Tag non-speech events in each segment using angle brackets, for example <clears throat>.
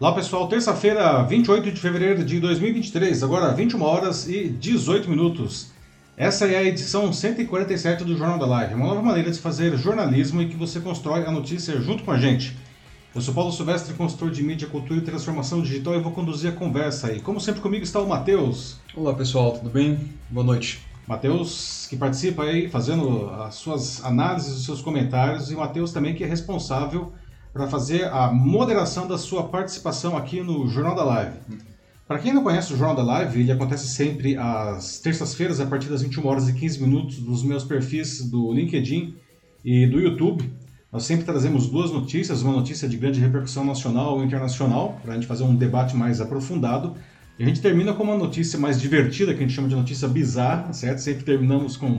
Olá pessoal, terça-feira, 28 de fevereiro de 2023, agora 21 horas e 18 minutos. Essa é a edição 147 do Jornal da Live, uma nova maneira de fazer jornalismo e que você constrói a notícia junto com a gente. Eu sou Paulo Silvestre, consultor de mídia, cultura e transformação digital e vou conduzir a conversa aí. Como sempre comigo está o Matheus. Olá pessoal, tudo bem? Boa noite. Matheus, que participa aí fazendo as suas análises, os seus comentários, e o Matheus também que é responsável para fazer a moderação da sua participação aqui no Jornal da Live. Para quem não conhece o Jornal da Live, ele acontece sempre às terças-feiras, a partir das 21 horas e 15 minutos, nos meus perfis do LinkedIn e do YouTube. Nós sempre trazemos duas notícias, uma notícia de grande repercussão nacional ou internacional, para a gente fazer um debate mais aprofundado. E a gente termina com uma notícia mais divertida, que a gente chama de notícia bizarra, certo? Sempre terminamos com,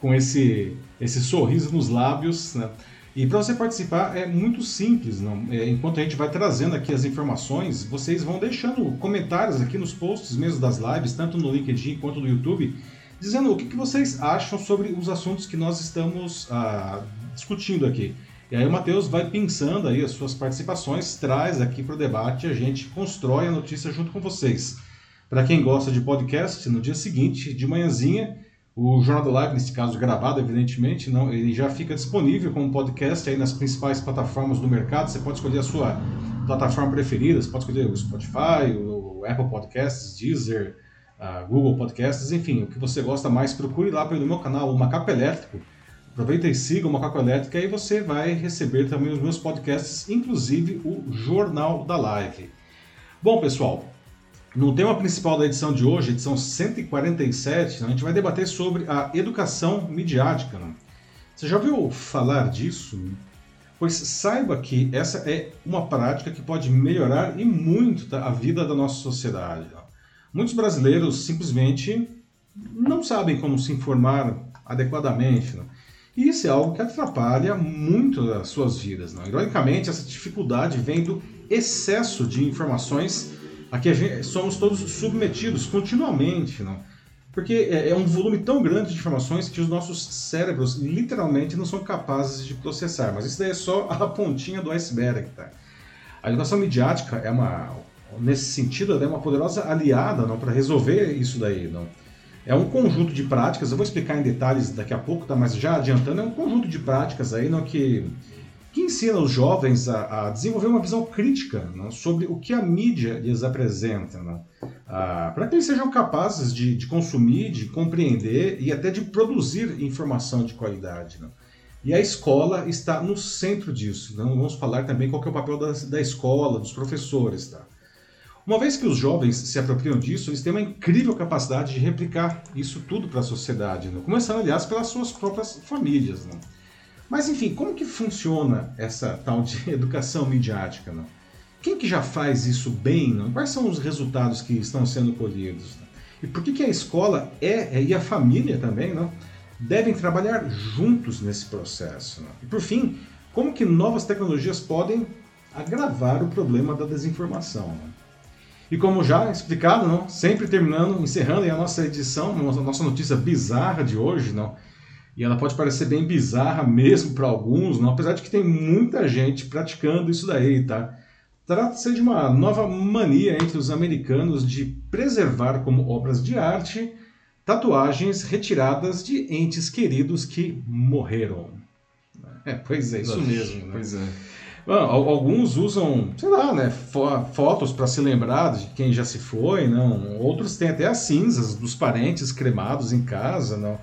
com esse, esse sorriso nos lábios, né? E para você participar é muito simples, não? É, enquanto a gente vai trazendo aqui as informações, vocês vão deixando comentários aqui nos posts mesmo das lives, tanto no LinkedIn quanto no YouTube, dizendo o que, que vocês acham sobre os assuntos que nós estamos ah, discutindo aqui. E aí o Matheus vai pensando aí as suas participações, traz aqui para o debate a gente constrói a notícia junto com vocês. Para quem gosta de podcast, no dia seguinte, de manhãzinha, o Jornal da Live, nesse caso gravado, evidentemente, não, ele já fica disponível como podcast aí nas principais plataformas do mercado. Você pode escolher a sua plataforma preferida, você pode escolher o Spotify, o Apple Podcasts, Deezer, uh, Google Podcasts, enfim, o que você gosta mais, procure lá pelo meu canal, o Macaco Elétrico. Aproveita e siga o Macaco Elétrico, aí você vai receber também os meus podcasts, inclusive o Jornal da Live. Bom, pessoal, no tema principal da edição de hoje, edição 147, a gente vai debater sobre a educação midiática. Né? Você já ouviu falar disso? Pois saiba que essa é uma prática que pode melhorar e muito a vida da nossa sociedade. Né? Muitos brasileiros simplesmente não sabem como se informar adequadamente. Né? E isso é algo que atrapalha muito as suas vidas. Não? Ironicamente, essa dificuldade vem do excesso de informações Aqui gente, somos todos submetidos continuamente, não? Porque é, é um volume tão grande de informações que os nossos cérebros literalmente não são capazes de processar. Mas isso daí é só a pontinha do iceberg, tá? A educação midiática é uma, nesse sentido, é uma poderosa aliada, não, para resolver isso daí, não? É um conjunto de práticas, eu vou explicar em detalhes daqui a pouco, tá? Mas já adiantando, é um conjunto de práticas aí, não, que que ensina os jovens a, a desenvolver uma visão crítica né, sobre o que a mídia lhes apresenta, né, para que eles sejam capazes de, de, consumir, de compreender e até de produzir informação de qualidade. Né. E a escola está no centro disso. Né. Vamos falar também qual é o papel da, da escola, dos professores. Tá? Uma vez que os jovens se apropriam disso, eles têm uma incrível capacidade de replicar isso tudo para a sociedade, né? começando, aliás, pelas suas próprias famílias. Né? Mas enfim, como que funciona essa tal de <laughs> educação midiática? Não? Quem que já faz isso bem? Não? Quais são os resultados que estão sendo colhidos? Não? E por que, que a escola é, e a família também não? devem trabalhar juntos nesse processo? Não? E por fim, como que novas tecnologias podem agravar o problema da desinformação? Não? E como já explicado, não, sempre terminando, encerrando a nossa edição, a nossa notícia bizarra de hoje, não, e ela pode parecer bem bizarra mesmo para alguns, não? apesar de que tem muita gente praticando isso daí, tá? Trata-se de uma nova mania entre os americanos de preservar como obras de arte tatuagens retiradas de entes queridos que morreram. É, pois é, isso mesmo. Né? Pois é. Bom, alguns usam, sei lá, né, fotos para se lembrar de quem já se foi, não. Outros têm até as cinzas dos parentes cremados em casa, não.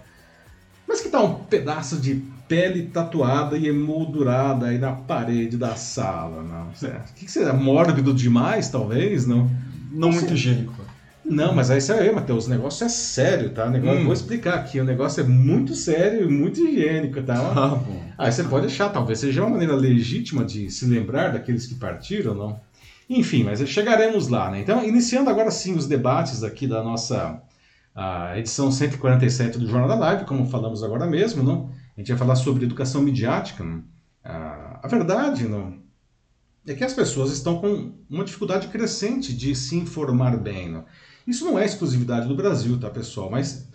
Tal um pedaço de pele tatuada e emoldurada aí na parede da sala? Não? O que, que é Mórbido demais, talvez? Não, não muito higiênico. Não, mas aí isso aí, Matheus, o negócio é sério, tá? O negócio, hum. Vou explicar aqui, o negócio é muito sério e muito higiênico, tá? Ah, bom. Aí você pode achar, talvez seja uma maneira legítima de se lembrar daqueles que partiram, não? Enfim, mas chegaremos lá, né? Então, iniciando agora sim os debates aqui da nossa a edição 147 do Jornal da Live, como falamos agora mesmo, não? A gente vai falar sobre educação midiática. Não? A verdade, não, é que as pessoas estão com uma dificuldade crescente de se informar bem. Não? Isso não é exclusividade do Brasil, tá, pessoal? Mas,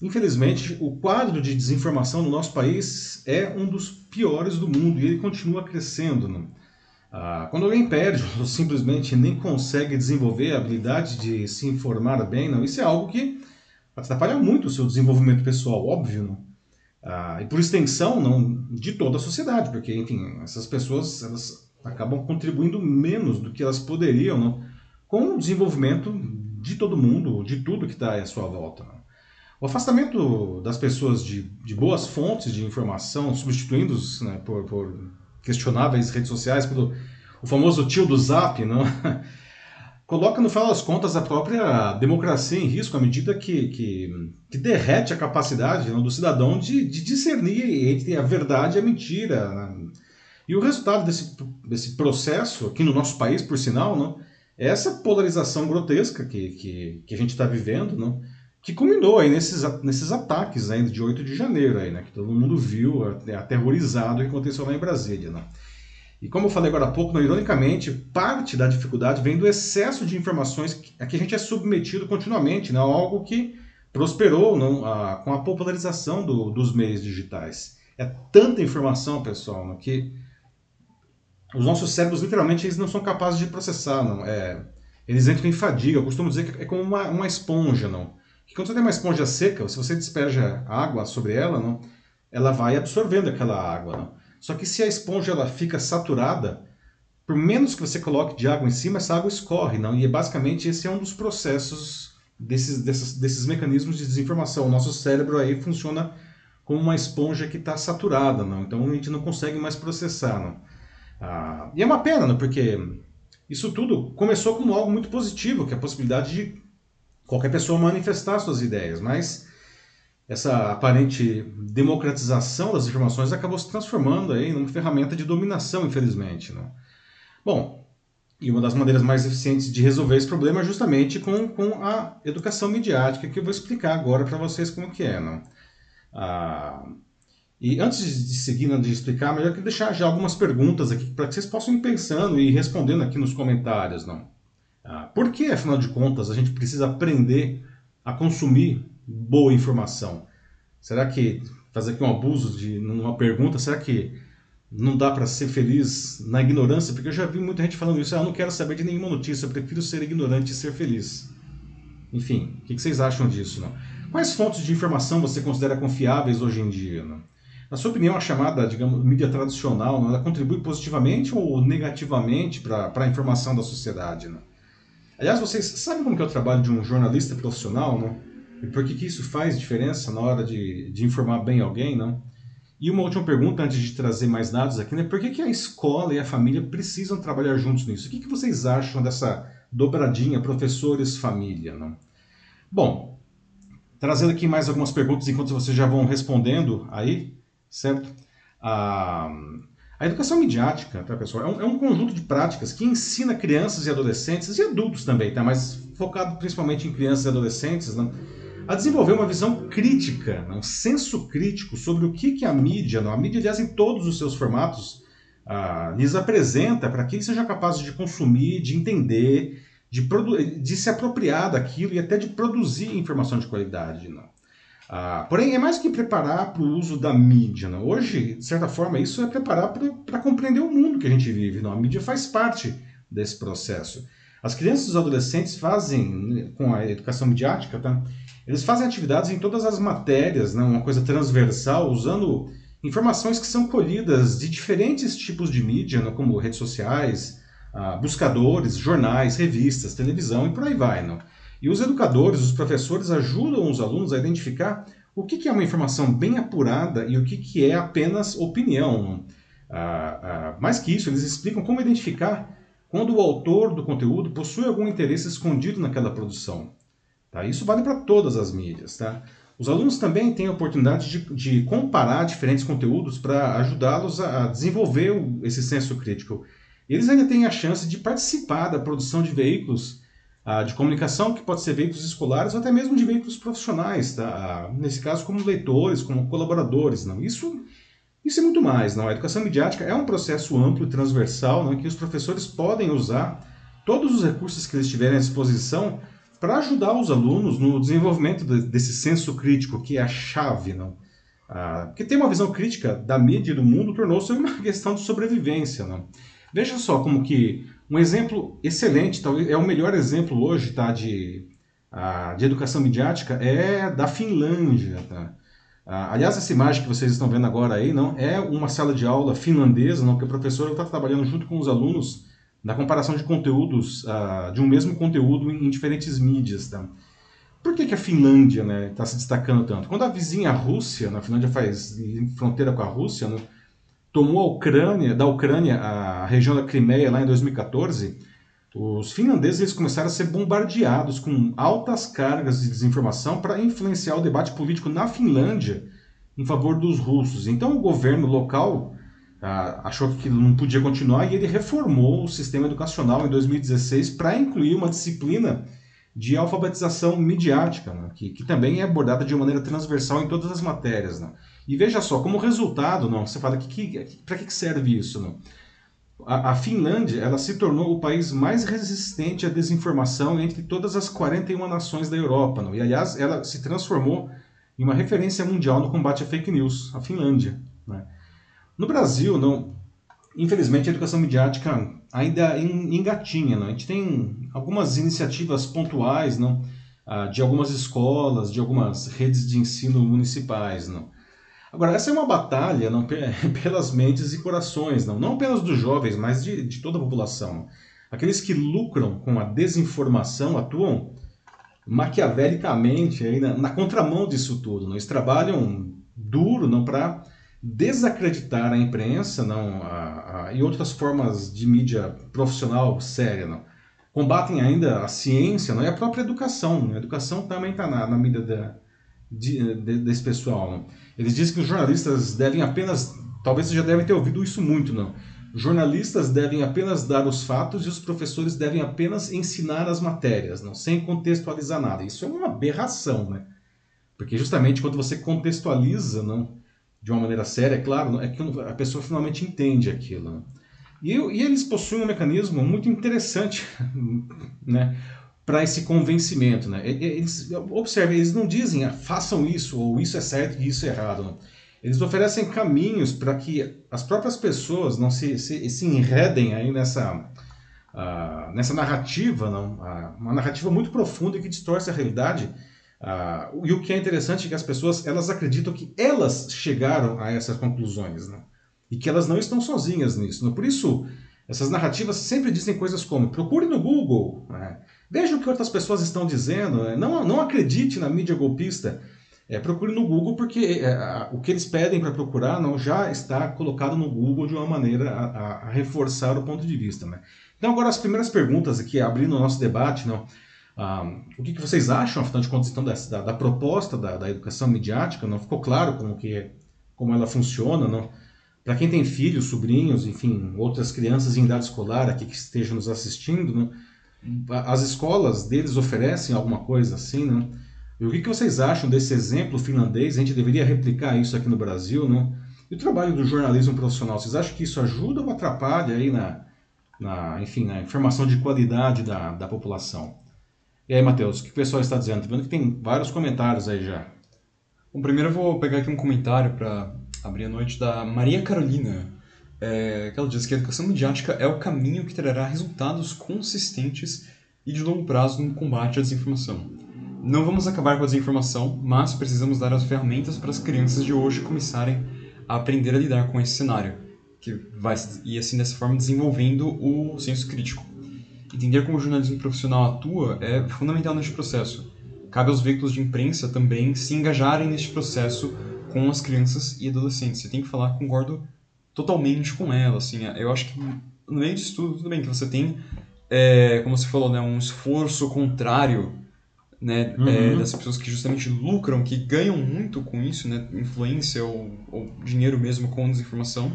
infelizmente, o quadro de desinformação no nosso país é um dos piores do mundo e ele continua crescendo. Não? Ah, quando alguém perde <laughs> ou simplesmente nem consegue desenvolver a habilidade de se informar bem, não, isso é algo que atrapalha muito o seu desenvolvimento pessoal, óbvio, não? Ah, e por extensão, não de toda a sociedade, porque, enfim, essas pessoas elas acabam contribuindo menos do que elas poderiam não? com o desenvolvimento de todo mundo, de tudo que está à sua volta. Não? O afastamento das pessoas de, de boas fontes de informação, substituindo-os né, por, por, questionáveis redes sociais, pelo o famoso tio do Zap, não? <laughs> coloca no final das contas a própria democracia em risco à medida que, que, que derrete a capacidade não, do cidadão de, de, discernir entre a verdade e a mentira. Né? E o resultado desse, desse processo, aqui no nosso país, por sinal, não, é essa polarização grotesca que, que, que a gente está vivendo, não, que culminou aí nesses, nesses ataques ainda de 8 de janeiro, aí, né, que todo mundo viu, aterrorizado, o que aconteceu lá em Brasília. Não. E como eu falei agora há pouco, ironicamente, parte da dificuldade vem do excesso de informações a que a gente é submetido continuamente, né? algo que prosperou não, a, com a popularização do, dos meios digitais. É tanta informação, pessoal, né, que os nossos cérebros, literalmente, eles não são capazes de processar. Não. É, eles entram em fadiga. Eu costumo dizer que é como uma, uma esponja. Não. Que quando você tem uma esponja seca, se você despeja água sobre ela, não, ela vai absorvendo aquela água. Não. Só que se a esponja ela fica saturada, por menos que você coloque de água em cima, essa água escorre, não? E é basicamente esse é um dos processos desses, desses, desses mecanismos de desinformação. O nosso cérebro aí funciona como uma esponja que está saturada, não? Então a gente não consegue mais processar, não? Ah, e é uma pena, não? Porque isso tudo começou como algo muito positivo, que é a possibilidade de qualquer pessoa manifestar suas ideias, mas essa aparente democratização das informações acabou se transformando aí numa ferramenta de dominação, infelizmente. Né? Bom, e uma das maneiras mais eficientes de resolver esse problema é justamente com, com a educação midiática, que eu vou explicar agora para vocês como que é. Né? Ah, e antes de seguir, né, de explicar, melhor que deixar já algumas perguntas aqui para que vocês possam ir pensando e respondendo aqui nos comentários. Não? Ah, por que, afinal de contas, a gente precisa aprender a consumir boa informação? Será que fazer aqui um abuso de numa pergunta, será que não dá para ser feliz na ignorância? Porque eu já vi muita gente falando isso, ah, eu não quero saber de nenhuma notícia, eu prefiro ser ignorante e ser feliz. Enfim, o que vocês acham disso? Não? Quais fontes de informação você considera confiáveis hoje em dia? Não? Na sua opinião, a chamada, digamos, mídia tradicional, não, ela contribui positivamente ou negativamente para a informação da sociedade? Não? Aliás, vocês sabem como que é o trabalho de um jornalista profissional? Não? E por que, que isso faz diferença na hora de, de informar bem alguém, não? E uma última pergunta, antes de trazer mais dados aqui, né? Por que, que a escola e a família precisam trabalhar juntos nisso? O que, que vocês acham dessa dobradinha professores-família, não? Bom, trazendo aqui mais algumas perguntas enquanto vocês já vão respondendo aí, certo? A, a educação midiática, tá, pessoal, é um, é um, conjunto de práticas que ensina crianças e adolescentes, e adultos também, tá? Mas focado principalmente em crianças e adolescentes, não? a desenvolver uma visão crítica, né, um senso crítico sobre o que, que a mídia, a mídia, aliás, em todos os seus formatos, ah, lhes apresenta para que eles sejam capazes de consumir, de entender, de, de se apropriar daquilo e até de produzir informação de qualidade. Não. Ah, porém, é mais que preparar para o uso da mídia. Não. Hoje, de certa forma, isso é preparar para compreender o mundo que a gente vive. Não. A mídia faz parte desse processo. As crianças e os adolescentes fazem, com a educação midiática, tá? Eles fazem atividades em todas as matérias, né, uma coisa transversal, usando informações que são colhidas de diferentes tipos de mídia, né, como redes sociais, ah, buscadores, jornais, revistas, televisão e por aí vai. Né? E os educadores, os professores ajudam os alunos a identificar o que, que é uma informação bem apurada e o que, que é apenas opinião. Ah, ah, mais que isso, eles explicam como identificar quando o autor do conteúdo possui algum interesse escondido naquela produção. Tá? Isso vale para todas as mídias. Tá? Os alunos também têm a oportunidade de, de comparar diferentes conteúdos para ajudá-los a desenvolver esse senso crítico. Eles ainda têm a chance de participar da produção de veículos ah, de comunicação, que pode ser veículos escolares ou até mesmo de veículos profissionais, tá? Ah, nesse caso como leitores, como colaboradores. Não? Isso, isso é muito mais. Não? A educação midiática é um processo amplo e transversal não? que os professores podem usar todos os recursos que eles tiverem à disposição para ajudar os alunos no desenvolvimento desse senso crítico, que é a chave, não? Ah, porque ter uma visão crítica da mídia e do mundo tornou-se uma <laughs> questão de sobrevivência, não? Veja só como que um exemplo excelente, talvez é o melhor exemplo hoje, tá, de, uh, de educação midiática é da Finlândia, tá? Uh, aliás, essa imagem que vocês estão vendo agora aí não é uma sala de aula finlandesa, não, porque o professor está trabalhando junto com os alunos na comparação de conteúdos, uh, de um mesmo conteúdo em, em diferentes mídias. Tá? Por que, que a Finlândia está né, tá se destacando tanto? Quando a vizinha Rússia, na Finlândia faz fronteira com a Rússia, né, tomou a Ucrânia, da Ucrânia a região da Crimeia lá em 2014, os finlandeses eles começaram a ser bombardeados com altas cargas de desinformação para influenciar o debate político na Finlândia em favor dos russos. Então o governo local ah, achou que não podia continuar e ele reformou o sistema educacional em 2016 para incluir uma disciplina de alfabetização midiática, né, que, que também é abordada de maneira transversal em todas as matérias. Né. E veja só, como resultado, não, você fala que, que para que serve isso? Não? A, a, Finlândia ela se tornou o país mais resistente à desinformação entre todas as 41 nações da Europa. Não? E, aliás, ela se transformou em uma referência mundial no combate à fake news, a Finlândia. Né? No Brasil, não, infelizmente, a educação midiática ainda engatinha. Não? A gente tem algumas iniciativas pontuais não? Ah, de algumas escolas, de algumas redes de ensino municipais. Não? Agora, essa é uma batalha não, <laughs> pelas mentes e corações, não, não apenas dos jovens, mas de, de toda a população. Aqueles que lucram com a desinformação atuam maquiavelicamente aí na, na contramão disso tudo. Não? Eles trabalham duro não para desacreditar a imprensa não, a, a, e outras formas de mídia profissional séria. Não. Combatem ainda a ciência não, e a própria educação. Né? A educação também está na, na mídia da, de, de, desse pessoal. Não. Eles dizem que os jornalistas devem apenas, talvez você já deve ter ouvido isso muito, não? Jornalistas devem apenas dar os fatos e os professores devem apenas ensinar as matérias, não, sem contextualizar nada. Isso é uma aberração, né? Porque justamente quando você contextualiza, não, de uma maneira séria, é claro, é que a pessoa finalmente entende aquilo. Né? E, e eles possuem um mecanismo muito interessante, <laughs> né? Para esse convencimento. Né? Eles, observe, eles não dizem ah, façam isso, ou isso é certo e isso é errado. Não. Eles oferecem caminhos para que as próprias pessoas não se, se, se enredem aí nessa, uh, nessa narrativa, não? Uh, uma narrativa muito profunda que distorce a realidade. Uh, e o que é interessante é que as pessoas elas acreditam que elas chegaram a essas conclusões, né? e que elas não estão sozinhas nisso. Né? Por isso, essas narrativas sempre dizem coisas como procure no Google, né? Veja o que outras pessoas estão dizendo. Né? Não, não acredite na mídia golpista. É, procure no Google, porque é, o que eles pedem para procurar não já está colocado no Google de uma maneira a, a, reforçar o ponto de vista. Né? Então, agora as primeiras perguntas aqui, abrindo o nosso debate, não, ah, o que, que, vocês acham, afinal de contas, então, da, da, da proposta da, da, educação midiática? Não ficou claro como, que, como ela funciona? Não? Para quem tem filhos, sobrinhos, enfim, outras crianças em idade escolar aqui que estejam nos assistindo, não? As escolas deles oferecem alguma coisa assim, né? E o que, que vocês acham desse exemplo finlandês? A gente deveria replicar isso aqui no Brasil, né? E o trabalho do jornalismo profissional, vocês acham que isso ajuda ou atrapalha aí na, na, enfim, na informação de qualidade da, da população? E aí, Matheus, o que o pessoal está dizendo? Estou vendo que tem vários comentários aí já. Bom, primeiro eu vou pegar aqui um comentário para abrir a noite da Maria Carolina é, que ela diz que a educação midiática é o caminho que trará resultados consistentes e de longo prazo no combate à desinformação. Não vamos acabar com a desinformação, mas precisamos dar as ferramentas para as crianças de hoje começarem a aprender a lidar com esse cenário, que vai e assim dessa forma desenvolvendo o senso crítico. Entender como o jornalismo profissional atua é fundamental neste processo. Cabe aos veículos de imprensa também se engajarem neste processo com as crianças e adolescentes. Eu tenho que falar, concordo totalmente com ela, assim. Eu acho que no meio disso tudo, tudo bem que você tem, é, como você falou, né, um esforço contrário, né, é, uhum. é, das pessoas que justamente lucram, que ganham muito com isso, né, influência ou, ou dinheiro mesmo com desinformação,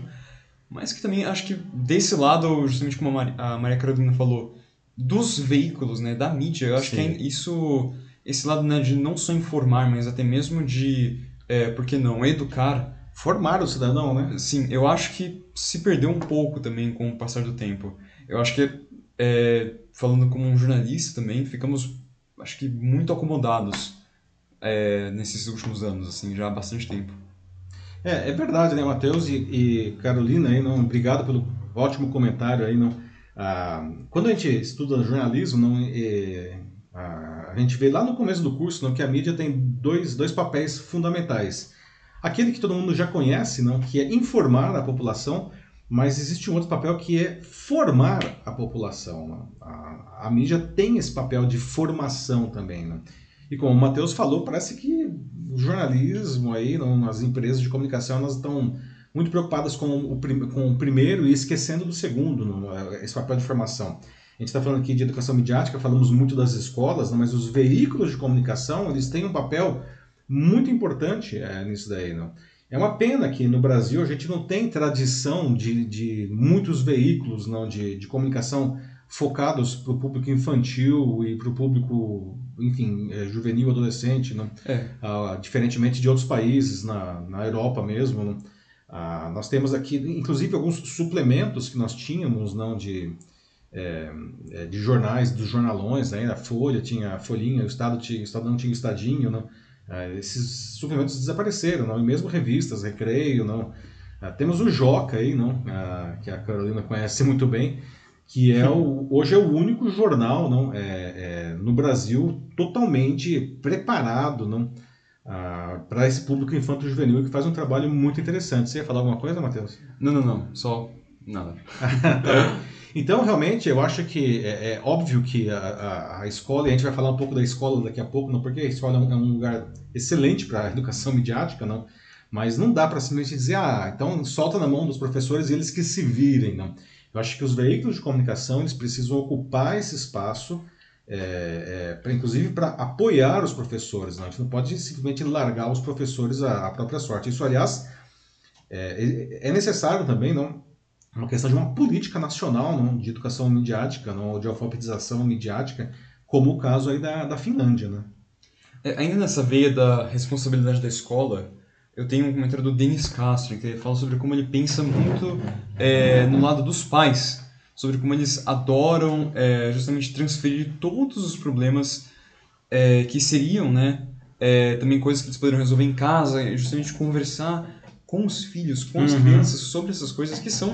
mas que também acho que desse lado, justamente como a Maria Carolina falou, dos veículos, né, da mídia, eu acho Sim. que é isso, esse lado né, de não só informar, mas até mesmo de, é, por que não, educar, formar o cidadão, né? Sim, eu acho que se perdeu um pouco também com o passar do tempo. Eu acho que, é, falando como um jornalista também, ficamos, acho que, muito acomodados é, nesses últimos anos, assim, já há bastante tempo. É, é verdade, né, Matheus e, e, Carolina, aí, não, obrigado pelo, ótimo comentário aí, não? Ah, quando a gente estuda jornalismo, não, é, a gente vê lá no começo do curso não, que a mídia tem dois, dois papéis fundamentais. Aquele que todo mundo já conhece, não, que é informar a população, mas existe um outro papel que é formar a população. A, a, mídia tem esse papel de formação também. E como o Matheus falou, parece que o jornalismo aí, não, as empresas de comunicação, elas estão muito preocupadas com o, com o primeiro e esquecendo do segundo, no, esse papel de formação. A gente está falando aqui de educação midiática, falamos muito das escolas, mas os veículos de comunicação eles têm um papel muito importante é, nisso daí. Não? É uma pena que no Brasil a gente não tem tradição de, de muitos veículos não de, de comunicação focados para o público infantil e para o público, enfim, é, juvenil, adolescente, não? É. Ah, diferentemente de outros países, na, na Europa mesmo. Ah, nós temos aqui, inclusive, alguns suplementos que nós tínhamos não de, é, é de jornais, dos jornalões, né? a Folha tinha a Folhinha, o Estado, tinha, o Estado não tinha o Estadinho? Ah, esses suplementos desapareceram, não? e mesmo revistas, Recreio, não? Ah, temos o Joca aí, não? Ah, que a Carolina conhece muito bem, que é o, hoje é o único jornal não? É, é no Brasil totalmente preparado não? para esse público infanto-juvenil que faz um trabalho muito interessante. Você ia falar alguma coisa, Matheus? Não, não, não. Só nada. <laughs> <laughs> Então, realmente, eu acho que é, é óbvio que a, a, a, escola, e a gente vai falar um pouco da escola daqui a pouco, não, porque a escola é um, é um lugar excelente para a educação midiática, não, mas não dá para simplesmente dizer, ah, então solta na mão dos professores e eles que se virem, não. Eu acho que os veículos de comunicação eles precisam ocupar esse espaço, é, é, pra, inclusive para apoiar os professores. Não? A gente não pode simplesmente largar os professores à, à própria sorte. Isso, aliás, é, é necessário também, não? Uma questão de uma política nacional não, de educação midiática, não, de alfabetização midiática, como o caso aí da, da Finlândia. Né? É, ainda nessa veia da responsabilidade da escola, eu tenho um comentário do Denis Castro, que fala sobre como ele pensa muito é, no lado dos pais, sobre como eles adoram é, justamente transferir todos os problemas é, que seriam, né, é, também coisas que eles poderiam resolver em casa, justamente conversar com os filhos, com as uhum. crianças, sobre essas coisas que são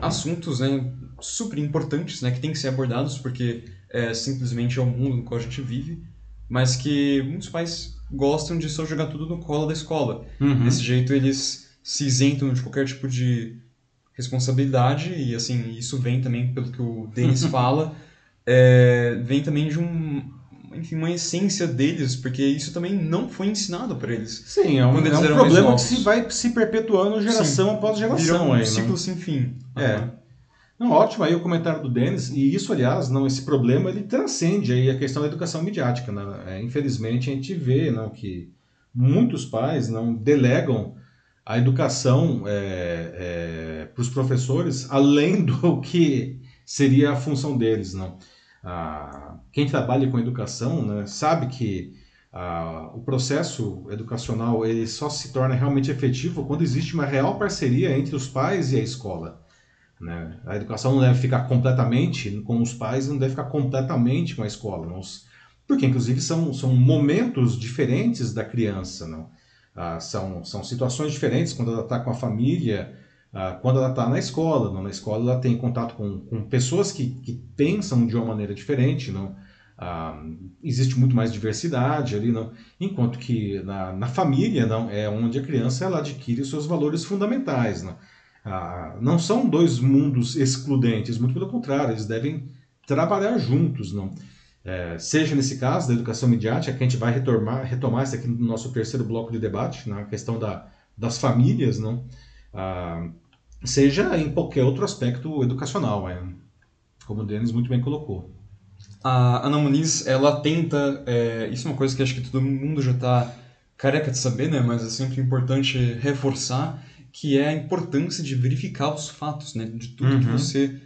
assuntos né, super importantes, né, que têm que ser abordados porque é, simplesmente é o mundo no qual a gente vive, mas que muitos pais gostam de só jogar tudo no colo da escola. Uhum. Desse jeito eles se isentam de qualquer tipo de responsabilidade e assim isso vem também pelo que o Denis <laughs> fala, é, vem também de um enfim, uma essência deles, porque isso também não foi ensinado para eles. Sim, é um, é um problema que se vai se perpetuando geração Sim, após geração. um aí, ciclo não? sem fim. É. Uhum. Não, ótimo aí o comentário do Denis, e isso, aliás, não, esse problema ele transcende aí a questão da educação midiática. Né? É, infelizmente, a gente vê não, que muitos pais não delegam a educação é, é, para os professores além do <laughs> que seria a função deles. Não? Ah, quem trabalha com educação né, sabe que ah, o processo educacional ele só se torna realmente efetivo quando existe uma real parceria entre os pais e a escola. Né? A educação não deve ficar completamente com os pais, não deve ficar completamente com a escola. Não, porque, inclusive, são, são momentos diferentes da criança. Não? Ah, são, são situações diferentes quando ela está com a família, ah, quando ela está na escola. Não? Na escola ela tem contato com, com pessoas que, que pensam de uma maneira diferente, não? Ah, existe muito mais diversidade ali, não? enquanto que na, na família não é onde a criança ela adquire seus valores fundamentais. Não? Ah, não são dois mundos excludentes, muito pelo contrário, eles devem trabalhar juntos. Não? É, seja nesse caso da educação midiática, que a gente vai retomar, retomar isso aqui no nosso terceiro bloco de debate, na questão da, das famílias, não? Ah, seja em qualquer outro aspecto educacional, é, como o Denis muito bem colocou. A Ana Muniz, ela tenta, é, isso é uma coisa que acho que todo mundo já está careca de saber, né, mas é sempre importante reforçar, que é a importância de verificar os fatos, né, de tudo uhum. que você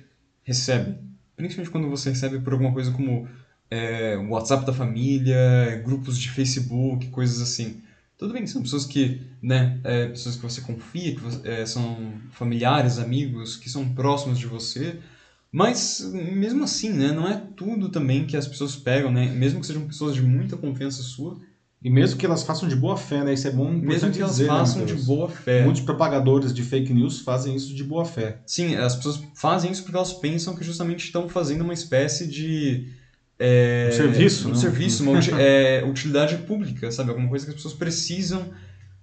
recebe. Principalmente quando você recebe por alguma coisa como é, WhatsApp da família, grupos de Facebook, coisas assim. Tudo bem, são pessoas que, né, é, pessoas que você confia, que você, é, são familiares, amigos, que são próximos de você, mas mesmo assim, né, não é tudo também que as pessoas pegam, né, mesmo que sejam pessoas de muita confiança sua, E mesmo que elas façam de boa fé, né? Isso é bom Mesmo que elas dizer, né, façam de Matheus? boa fé. Muitos propagadores de fake news fazem isso de boa fé. Sim, as pessoas fazem isso porque elas pensam que justamente estão fazendo uma espécie de. É, Um serviço, Um serviço, uma <laughs> é, utilidade pública, sabe? Alguma coisa que as pessoas precisam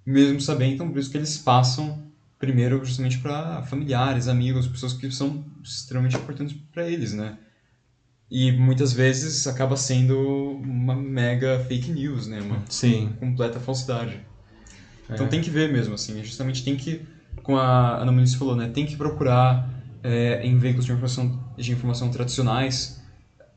mesmo saber, então por isso que eles passam primeiro justamente para familiares, amigos, pessoas que são extremamente importantes para eles, né? E muitas vezes acaba sendo uma mega fake news, né? Uma Sim. completa falsidade. Então É. tem que ver mesmo, assim, justamente tem que, como a Ana Muniz falou, né, tem que procurar é, em veículos de informação, de informação tradicionais,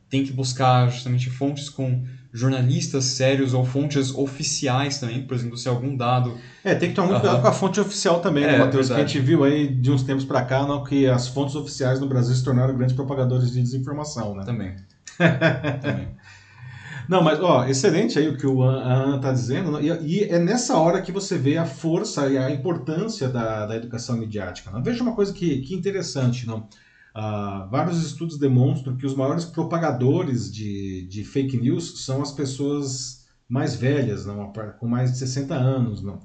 tem que buscar justamente fontes com jornalistas sérios ou fontes oficiais também, por exemplo, se algum dado... É, tem que tomar muito cuidado com a fonte oficial também, né, É, Matheus? Que a verdade. gente viu aí de uns tempos pra cá, não, que as fontes oficiais no Brasil se tornaram grandes propagadores de desinformação, né? Também. <laughs> também. Não, mas ó, excelente aí o que o Ana está dizendo, né? e, e é nessa hora que você vê a força e a importância da, da educação midiática. Né? Veja uma coisa que, que interessante, não? Ah, vários estudos demonstram que os maiores propagadores de, de fake news são as pessoas mais velhas, não? com mais de 60 anos. Não?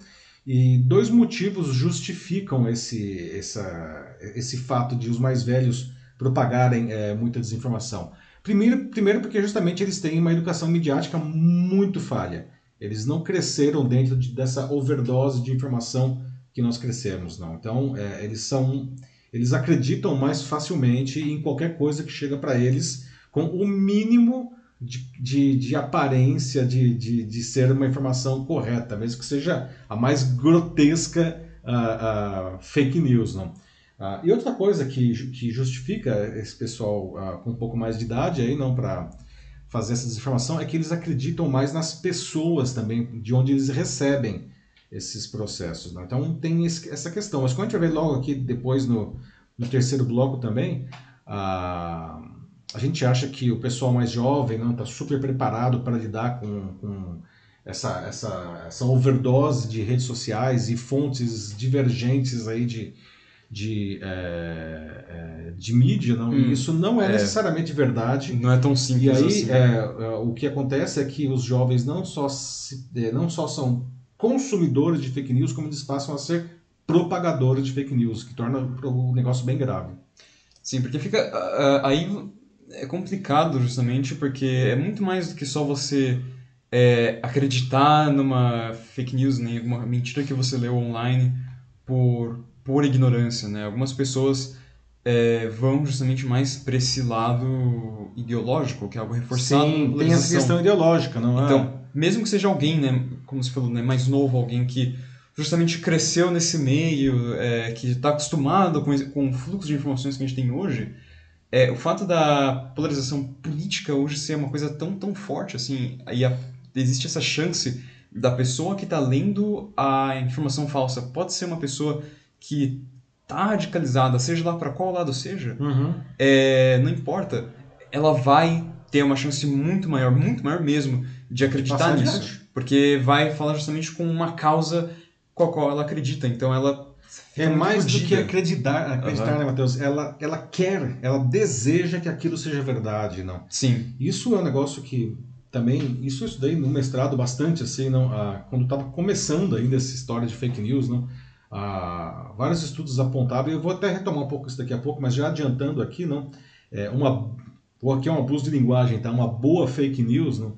E dois motivos justificam esse, essa, esse fato de os mais velhos propagarem eh, muita desinformação. Primeiro, primeiro porque justamente eles têm uma educação midiática muito falha. Eles não cresceram dentro de- dessa overdose de informação que nós crescemos, não. Então, é, eles são, eles acreditam mais facilmente em qualquer coisa que chega para eles com o mínimo de, de, de aparência de, de, de ser uma informação correta, mesmo que seja a mais grotesca ah, ah, fake news, não. Ah, e outra coisa que, que justifica esse pessoal com um pouco mais de idade aí, não para fazer essa desinformação, é que eles acreditam mais nas pessoas também, de onde eles recebem esses processos. né? Então tem esse- essa questão. Mas quando a gente vai ver logo aqui depois no, no terceiro bloco também, ah, a gente acha que o pessoal mais jovem não está super preparado para lidar com, com essa, essa, essa overdose de redes sociais e fontes divergentes aí de, de, é, de mídia, não? Hum, e isso não é, é. necessariamente verdade. Não é tão simples E aí, assim. é, é, o que acontece é que os jovens não só, se- é, não só são consumidores de fake news, como eles passam a ser propagadores de fake news, que torna o negócio bem grave. Sim, porque fica. aí é complicado justamente porque é muito mais do que só você é, acreditar numa fake news, nem alguma mentira que você leu online por, por ignorância, né? Algumas pessoas é, vão justamente mais para esse lado ideológico, que é algo reforçado. Sim, tem essa questão ideológica, não é? Então, mesmo que seja alguém, né, como você falou, né, mais novo, alguém que justamente cresceu nesse meio, é, que está acostumado com, com o fluxo de informações que a gente tem hoje, é, o fato da polarização política hoje ser uma coisa tão, tão forte, assim, aí a- existe essa chance da pessoa que está lendo a informação falsa, pode ser uma pessoa que está radicalizada, seja lá para qual lado seja, Uhum. é, não importa, ela vai ter uma chance muito maior, muito maior mesmo, de acreditar Passar nisso. adiante. Porque vai falar justamente com uma causa com a qual ela acredita. Então ela. É mais do que acreditar, acreditar Aham. né, Matheus? Ela, ela quer, ela deseja que aquilo seja verdade, não? Sim, Isso é um negócio que também, isso eu estudei no mestrado bastante, assim, não, ah, quando estava começando ainda essa história de fake news, não, ah, vários estudos apontavam, e eu vou até retomar um pouco isso daqui a pouco, mas já adiantando aqui, não, é uma, ou aqui é um abuso de linguagem, tá? Uma boa fake news, não,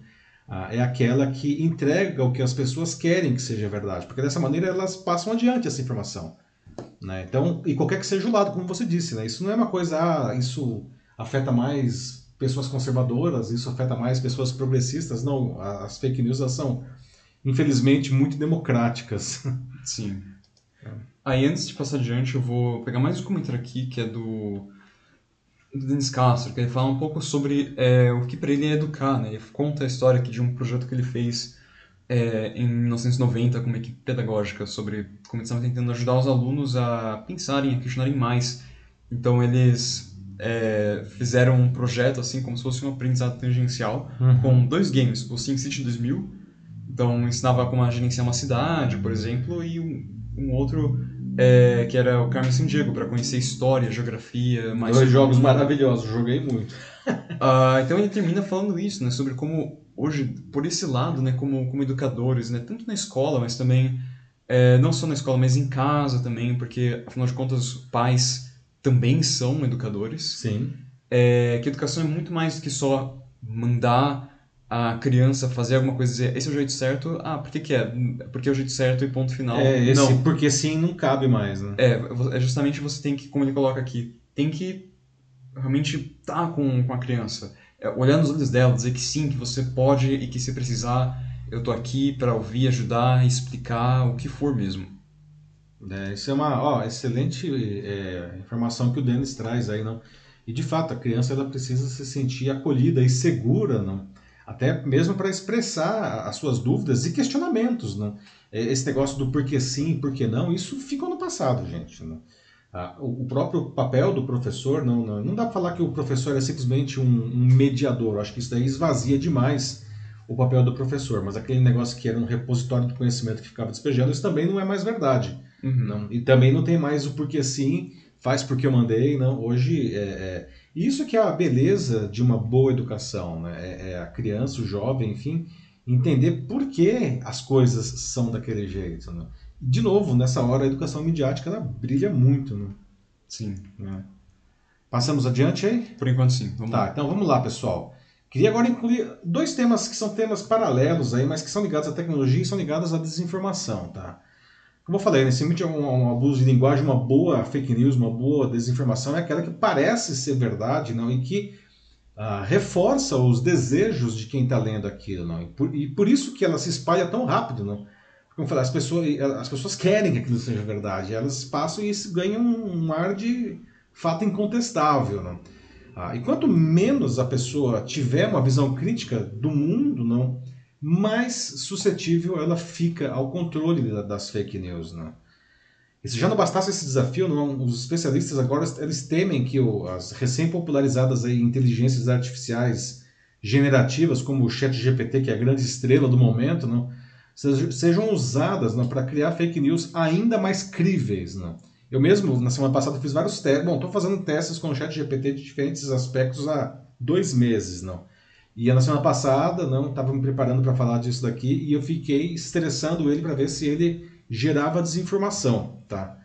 ah, é aquela que entrega o que as pessoas querem que seja verdade, porque dessa maneira elas passam adiante essa informação. Né? Então, e qualquer que seja o lado, como você disse, né? isso não é uma coisa, ah, isso afeta mais pessoas conservadoras, isso afeta mais pessoas progressistas, não, as fake news são, infelizmente, muito democráticas. sim. <laughs> Aí antes de passar adiante, eu vou pegar mais um comentário aqui que é do, do Denis Castro, que ele fala um pouco sobre é, o que para ele é educar. Né? Ele conta a história aqui de um projeto que ele fez é, em 1990 com uma equipe pedagógica sobre como eles estavam tentando ajudar os alunos a pensarem, a questionarem mais. Então eles é, fizeram um projeto assim como se fosse um aprendizado tangencial com dois games, o SimCity 2000, então ensinava como a gerenciar uma cidade, por exemplo, e um, um outro é, que era o Carmen Sandiego para conhecer história, geografia, mais Dois jogos maravilhosos, joguei muito. <laughs> ah, então ele termina falando isso, né, sobre como hoje, por esse lado, né, como, como educadores, né, tanto na escola, mas também, é, não só na escola, mas em casa também, porque, afinal de contas, pais também são educadores. Sim. É, que educação é muito mais do que só mandar a criança fazer alguma coisa e dizer esse é o jeito certo, ah, por que, que é? Porque é o jeito certo e ponto final. É, esse não. porque sim não cabe mais, né? É, é justamente você tem que, como ele coloca aqui, tem que realmente estar tá com, com a criança. É, olhar nos olhos dela, dizer que sim, que você pode e que se precisar, eu tô aqui para ouvir, ajudar, explicar, o que for mesmo. É, isso é uma ó, excelente é, informação que o Denis traz aí, não? E de fato, a criança ela precisa se sentir acolhida e segura, não? Até mesmo para expressar as suas dúvidas e questionamentos. Né? Esse negócio do porquê sim, porquê não, isso ficou no passado, gente. Né? Ah, o próprio papel do professor, não, não, não dá para falar que o professor é simplesmente um, um mediador, acho que isso daí esvazia demais o papel do professor, mas aquele negócio que era um repositório de conhecimento que ficava despejando, isso também não é mais verdade. Uhum. Não, e também não tem mais o porquê sim, faz porque eu mandei, não. Hoje é, é isso que é a beleza de uma boa educação, né? É, é a criança, o jovem, enfim, entender por que as coisas são daquele jeito, né? De novo, nessa hora a educação midiática ela brilha muito, né? Sim. Né? Passamos adiante aí? Por enquanto sim. Vamos tá, lá. então vamos lá, pessoal. Queria agora incluir dois temas que são temas paralelos aí, mas que são ligados à tecnologia e são ligados à desinformação, tá? Como eu falei, limite é um, um, abuso de linguagem, uma boa fake news, uma boa desinformação é aquela que parece ser verdade não, e que uh, reforça os desejos de quem está lendo aquilo. Não, e, por, e por isso que ela se espalha tão rápido. Não. Como eu falei, as pessoas, as pessoas querem que aquilo seja verdade, elas passam e isso ganha um, um ar de fato incontestável. Não. Ah, e quanto menos a pessoa tiver uma visão crítica do mundo, não, mais suscetível ela fica ao controle das fake news. Né? E se já não bastasse esse desafio, não, os especialistas agora eles temem que o, as recém-popularizadas inteligências artificiais generativas, como o ChatGPT, que é a grande estrela do momento, não, sejam usadas para criar fake news ainda mais críveis. Não. Eu mesmo, na semana passada, fiz vários testes. Bom, estou fazendo testes com o ChatGPT de diferentes aspectos há dois meses. não e na semana passada, não estava me preparando para falar disso daqui e eu fiquei estressando ele para ver se ele gerava desinformação, tá?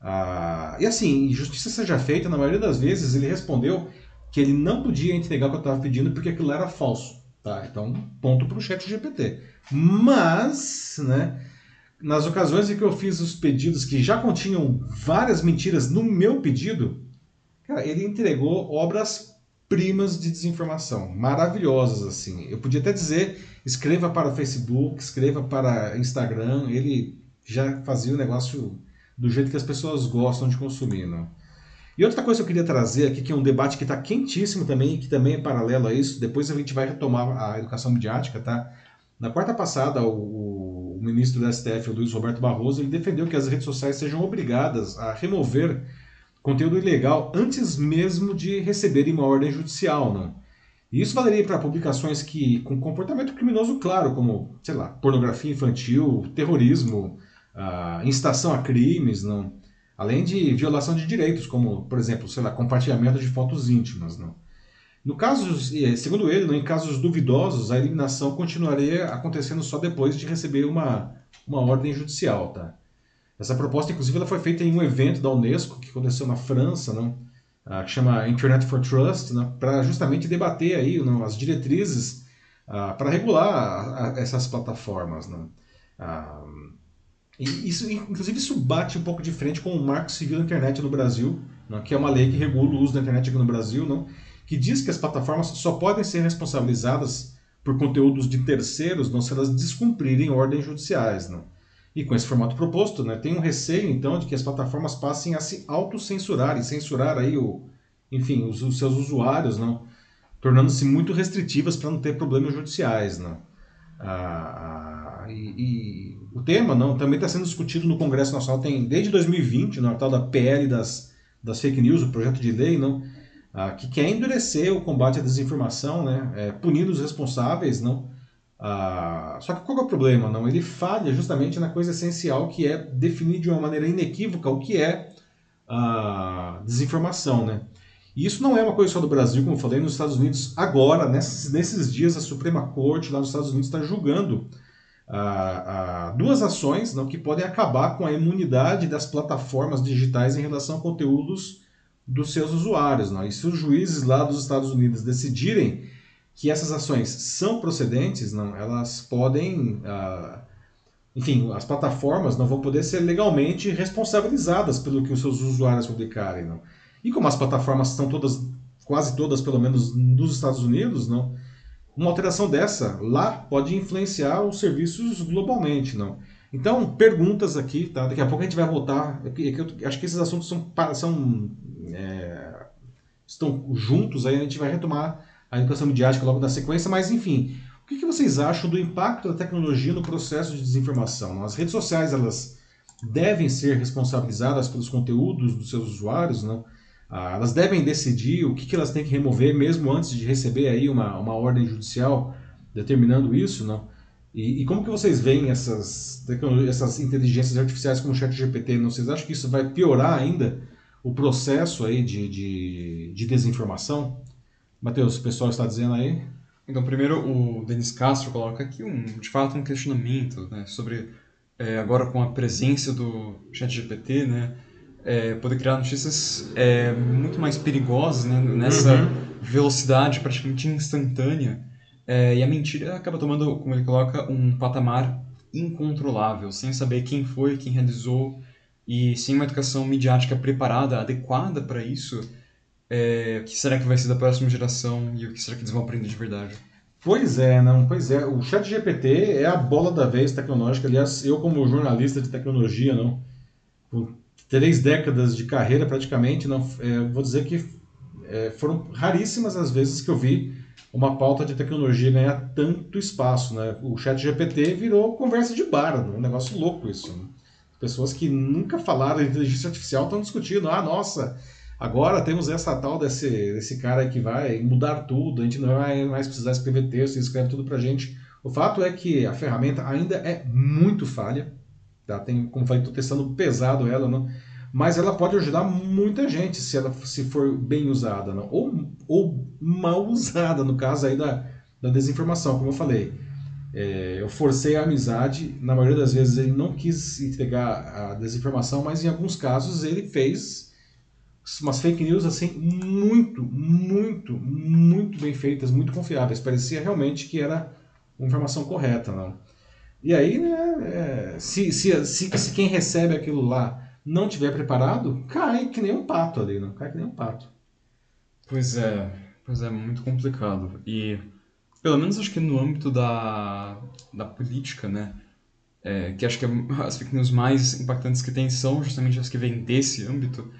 Ah, e assim, justiça seja feita, na maioria das vezes ele respondeu que ele não podia entregar o que eu estava pedindo porque aquilo era falso, tá? Então, ponto para o chat GPT. Mas, né, nas ocasiões em que eu fiz os pedidos que já continham várias mentiras no meu pedido, cara, ele entregou obras primas de desinformação, maravilhosas assim. Eu podia até dizer, escreva para Facebook, escreva para Instagram, ele já fazia o negócio do jeito que as pessoas gostam de consumir, não? E outra coisa que eu queria trazer aqui, que é um debate que está quentíssimo também, que também é paralelo a isso, depois a gente vai retomar a educação midiática, tá? Na quarta passada, o, o ministro da STF, o Luiz Roberto Barroso, ele defendeu que as redes sociais sejam obrigadas a remover conteúdo ilegal antes mesmo de receberem uma ordem judicial. Né? E isso valeria para publicações que com comportamento criminoso claro, como, sei lá, pornografia infantil, terrorismo, uh, incitação a crimes, não? além de violação de direitos, como, por exemplo, sei lá, compartilhamento de fotos íntimas. Não? No caso, segundo ele, não, em casos duvidosos, a eliminação continuaria acontecendo só depois de receber uma, uma ordem judicial. Tá? Essa proposta, inclusive, ela foi feita em um evento da Unesco que aconteceu na França, né? Ah, que chama Internet for Trust, né? para justamente debater aí né? as diretrizes ah, para regular essas plataformas. Né? Ah, e isso, inclusive, isso bate um pouco de frente com o Marco Civil da Internet no Brasil, né? que é uma lei que regula o uso da internet aqui no Brasil, não? que diz que as plataformas só podem ser responsabilizadas por conteúdos de terceiros não se elas descumprirem ordens judiciais. Não? E com esse formato proposto, né, tem um receio então de que as plataformas passem a se autocensurar e censurar aí o, enfim, os, os seus usuários, não, tornando-se muito restritivas para não ter problemas judiciais, não. Ah, ah, e, e, o tema não também está sendo discutido no Congresso Nacional tem desde 2020, no tal da PL das, das fake news, o projeto de lei, não, ah, que quer endurecer o combate à desinformação, né, é, punindo os responsáveis, não, ah, só que qual é o problema? Não? Ele falha justamente na coisa essencial que é definir de uma maneira inequívoca o que é a desinformação. Né? E isso não é uma coisa só do Brasil, como eu falei, nos Estados Unidos, agora, nesses, nesses dias, a Suprema Corte lá nos Estados Unidos está julgando ah, ah, duas ações não, que podem acabar com a imunidade das plataformas digitais em relação a conteúdos dos seus usuários. Não? E se os juízes lá dos Estados Unidos decidirem que essas ações são procedentes, não, elas podem. Ah, enfim, as plataformas não vão poder ser legalmente responsabilizadas pelo que os seus usuários publicarem. Não? E como as plataformas estão todas, quase todas, pelo menos nos Estados Unidos, não, uma alteração dessa lá pode influenciar os serviços globalmente, não? Então, perguntas aqui, tá? Daqui a pouco a gente vai voltar. É que eu acho que esses assuntos são, são é, estão juntos, aí a gente vai retomar a educação midiática logo na sequência, mas enfim, o que, que vocês acham do impacto da tecnologia no processo de desinformação? As redes sociais, elas devem ser responsabilizadas pelos conteúdos dos seus usuários, não? Ah, elas devem decidir o que, que elas têm que remover mesmo antes de receber aí uma, uma ordem judicial determinando isso, não? E, e como que vocês veem essas, essas inteligências artificiais como o ChatGPT? Não? Vocês acham que isso vai piorar ainda o processo aí de, de, de desinformação? Matheus, o pessoal está dizendo aí? Então, primeiro, o Denis Castro coloca aqui, um, de fato, um questionamento né, sobre, é, agora com a presença do ChatGPT, né, é, poder criar notícias é, muito mais perigosas né, nessa uhum. velocidade praticamente instantânea. É, e a mentira acaba tomando, como ele coloca, um patamar incontrolável, sem saber quem foi, quem realizou, e sem uma educação midiática preparada, adequada para isso, é, o que será que vai ser da próxima geração e o que será que eles vão aprender de verdade? Pois é, não, pois é. O chat GPT é a bola da vez tecnológica. Aliás, eu como jornalista de tecnologia, não, três décadas de carreira praticamente, não, é, vou dizer que é, foram raríssimas as vezes que eu vi uma pauta de tecnologia ganhar tanto espaço. Né? O chat GPT virou conversa de bar, um negócio louco isso. Né? Pessoas que nunca falaram de inteligência artificial estão discutindo, ah, nossa, agora temos essa tal desse, desse cara que vai mudar tudo, a gente não vai mais precisar escrever texto, escreve tudo pra gente. O fato é que a ferramenta ainda é muito falha, Tá? Tem, como falei, estou testando pesado ela, não? mas ela pode ajudar muita gente se ela se for bem usada, não? Ou, ou mal usada, no caso aí da, da desinformação, como eu falei. É, eu forcei a amizade, na maioria das vezes ele não quis entregar a desinformação, mas em alguns casos ele fez umas fake news assim muito, muito, muito bem feitas, muito confiáveis. Parecia realmente que era uma informação correta, não? E aí, né, é, se, se, se, se, quem recebe aquilo lá não tiver preparado, cai que nem um pato ali, não? Cai que nem um pato. Pois é, pois é, muito complicado. E, pelo menos acho que no âmbito da, da política, né, é, que acho que as fake news mais impactantes que tem são justamente as que vêm desse âmbito,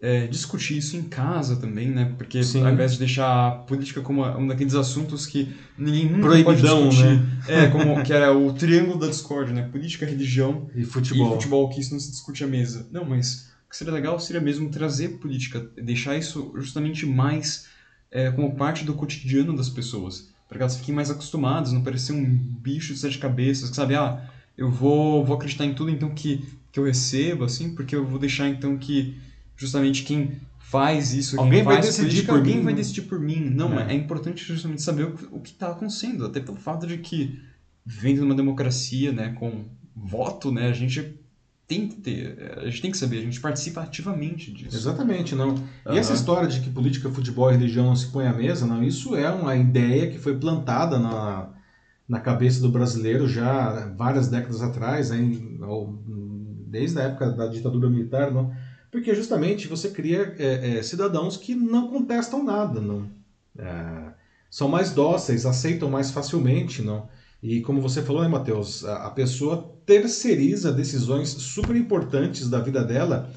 é, discutir isso em casa também, né? Porque Sim. ao invés de deixar a política como um daqueles assuntos que ninguém nunca Proibidão, pode discutir, né? é, <laughs> como que era o triângulo da discórdia, né? Política, religião e futebol. E futebol, que isso não se discute à mesa. Não, mas o que seria legal seria mesmo trazer política, deixar isso justamente mais é, como parte do cotidiano das pessoas, para que elas fiquem mais acostumadas, não parecer um bicho de sete cabeças, que sabe, ah, eu vou, vou acreditar em tudo então que, que eu recebo, assim, porque eu vou deixar então que justamente quem faz isso, alguém vai decidir por alguém mim. vai decidir por mim. Não, é, é importante justamente saber o, que está acontecendo, até pelo fato de que vivendo numa democracia, né, com voto, né, a gente tem que ter, a gente tem que saber, a gente participa ativamente disso. Exatamente, não. E uhum. essa história de que política, futebol e religião não se põe à mesa, não, isso é uma ideia que foi plantada na, na cabeça do brasileiro já várias décadas atrás, hein, desde a época da ditadura militar, não porque justamente você cria é, é, cidadãos que não contestam nada, não é, são mais dóceis, aceitam mais facilmente, não. E como você falou, né, Matheus, a, a pessoa terceiriza decisões super importantes da vida dela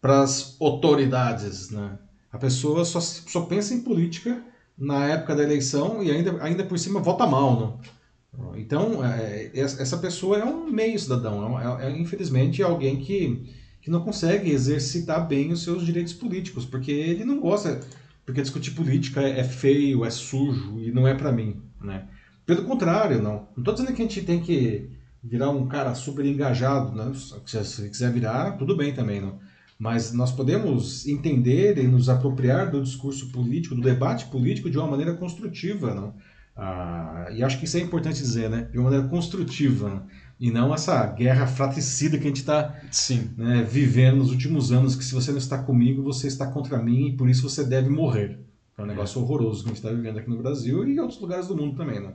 para as autoridades, né? A pessoa só, só pensa em política na época da eleição e ainda, ainda por cima vota mal, não. Então, é, essa pessoa é um meio cidadão, é, é, infelizmente alguém que que não consegue exercitar bem os seus direitos políticos, porque ele não gosta, porque discutir política é, é feio, é sujo e não é para mim, né? Pelo contrário, não. Não estou dizendo que a gente tem que virar um cara super engajado, né? Se quiser virar, tudo bem também, não. mas nós podemos entender e nos apropriar do discurso político, do debate político de uma maneira construtiva, não? Ah, e acho que isso é importante dizer, né? De uma maneira construtiva, né? E não essa guerra fratricida que a gente está né, vivendo nos últimos anos, que se você não está comigo, você está contra mim e por isso você deve morrer. É um negócio é. horroroso que a gente está vivendo aqui no Brasil e em outros lugares do mundo também, né?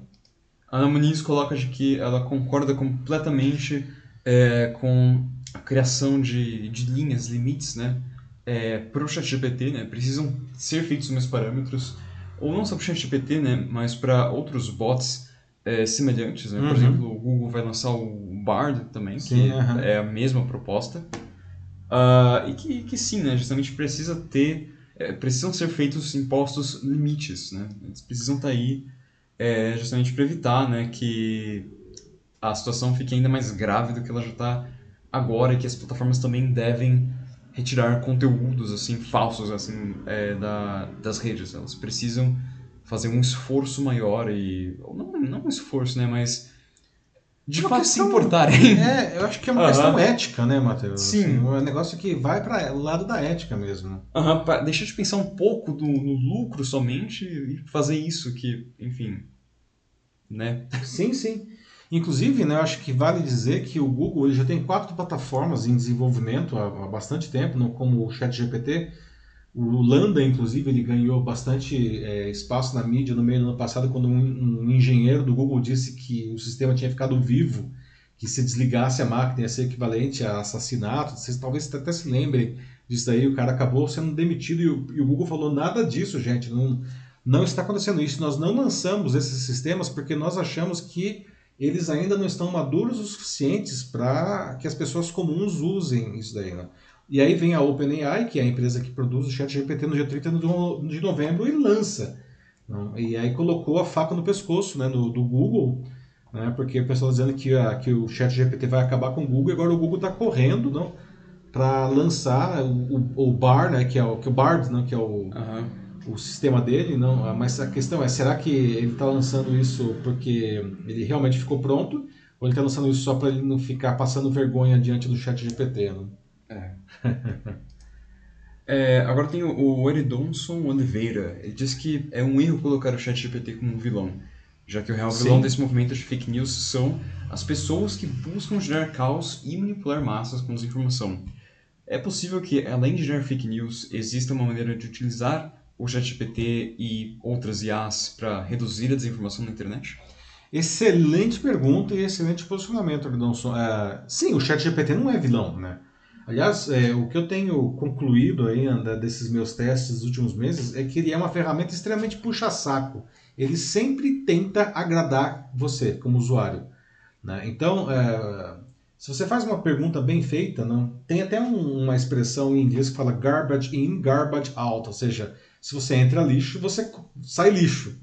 A Ana Muniz coloca de que ela concorda completamente é, com a criação de, de linhas, limites, né? É, para o ChatGPT, né? Precisam ser feitos os meus parâmetros, ou não só para o ChatGPT, né? Mas para outros bots é, semelhantes, né? Por uhum. exemplo, o Google vai lançar o Bard também, sim, que uhum. é a mesma proposta. Uh, e que, que sim, né? Justamente precisa ter... É, precisam ser feitos impostos limites, né? Eles precisam estar tá aí é, justamente para evitar né, que a situação fique ainda mais grave do que ela já está agora e que as plataformas também devem retirar conteúdos assim falsos assim é, da, das redes. Elas precisam fazer um esforço maior e não, não um esforço, né, mas de fato questão, se importarem. É, <laughs> eu acho que é uma uhum. questão ética, né, Matheus? Sim. Assim, é um negócio que vai para o lado da ética mesmo. Uhum, pra deixar de pensar um pouco do, no lucro somente e fazer isso que, enfim, né? Sim, sim. Inclusive, né, eu acho que vale dizer que o Google ele já tem quatro plataformas em desenvolvimento há, há bastante tempo, não, como o ChatGPT. O Landa, inclusive, ele ganhou bastante é, espaço na mídia no meio do ano passado, quando um, um, engenheiro do Google disse que o sistema tinha ficado vivo, que se desligasse a máquina ia ser equivalente a assassinato. Vocês talvez até se lembrem disso daí. O cara acabou sendo demitido e o, e o Google falou nada disso, gente. Não, não está acontecendo isso. Nós não lançamos esses sistemas porque nós achamos que eles ainda não estão maduros o suficientes para que as pessoas comuns usem isso daí. Né? E aí vem a OpenAI, que é a empresa que produz o ChatGPT no dia 30 de novembro e lança. Não? E aí colocou a faca no pescoço né, do, do Google, né, porque o pessoal dizendo que, a, que o ChatGPT vai acabar com o Google, e agora o Google está correndo para lançar o, o, o, Bar, né, que é o, que o Bard, né, que é o... Uhum o sistema dele, não. Mas a questão é, será que ele está lançando isso porque ele realmente ficou pronto? Ou ele está lançando isso só para ele não ficar passando vergonha diante do chat GPT? É. <laughs> é, agora tem o, o Eridonson Oliveira. Ele diz que é um erro colocar o chat GPT como um vilão, já que o real Sim. vilão desse movimento de fake news são as pessoas que buscam gerar caos e manipular massas com desinformação. É possível que, além de gerar fake news, exista uma maneira de utilizar o ChatGPT e outras IAs para reduzir a desinformação na internet? Excelente pergunta e excelente posicionamento, Lidonson. É, sim, o ChatGPT não é vilão, né? Aliás, é, o que eu tenho concluído ainda desses meus testes dos últimos meses é que ele é uma ferramenta extremamente puxa-saco. Ele sempre tenta agradar você como usuário. Né? Então, é, se você faz uma pergunta bem feita, não, tem até um, uma expressão em inglês que fala garbage in, garbage out, ou seja, se você entra lixo, você sai lixo.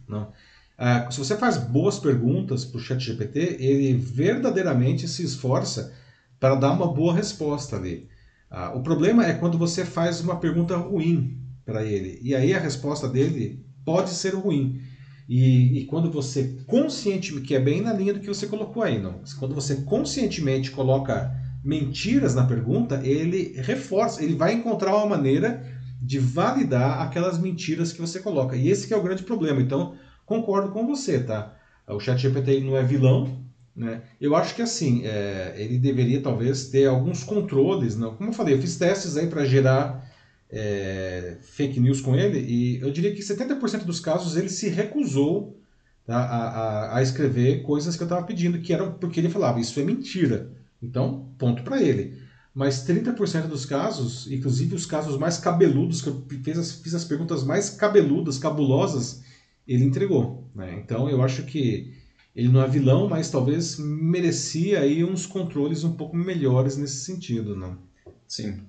Ah, se você faz boas perguntas para o ChatGPT, ele verdadeiramente se esforça para dar uma boa resposta ali. Ah, o problema é quando você faz uma pergunta ruim para ele. E aí a resposta dele pode ser ruim. E, e, quando você conscientemente, que é bem na linha do que você colocou aí, não? quando você conscientemente coloca mentiras na pergunta, ele reforça, ele vai encontrar uma maneira de validar aquelas mentiras que você coloca. E esse é o grande problema. Então, concordo com você, tá? O ChatGPT não é vilão, né? Eu acho que assim, é, ele deveria talvez ter alguns controles, não? Como eu falei, eu fiz testes aí para gerar é, fake news com ele e eu diria que 70% dos casos ele se recusou tá, a, a, a, escrever coisas que eu estava pedindo, que eram porque ele falava, isso é mentira. Então, ponto para ele. Mas 30% dos casos, inclusive os casos mais cabeludos, que eu fiz as, fiz as perguntas mais cabeludas, cabulosas, ele entregou. Né? Então eu acho que ele não é vilão, mas talvez merecia aí uns controles um pouco melhores nesse sentido. Não? Sim,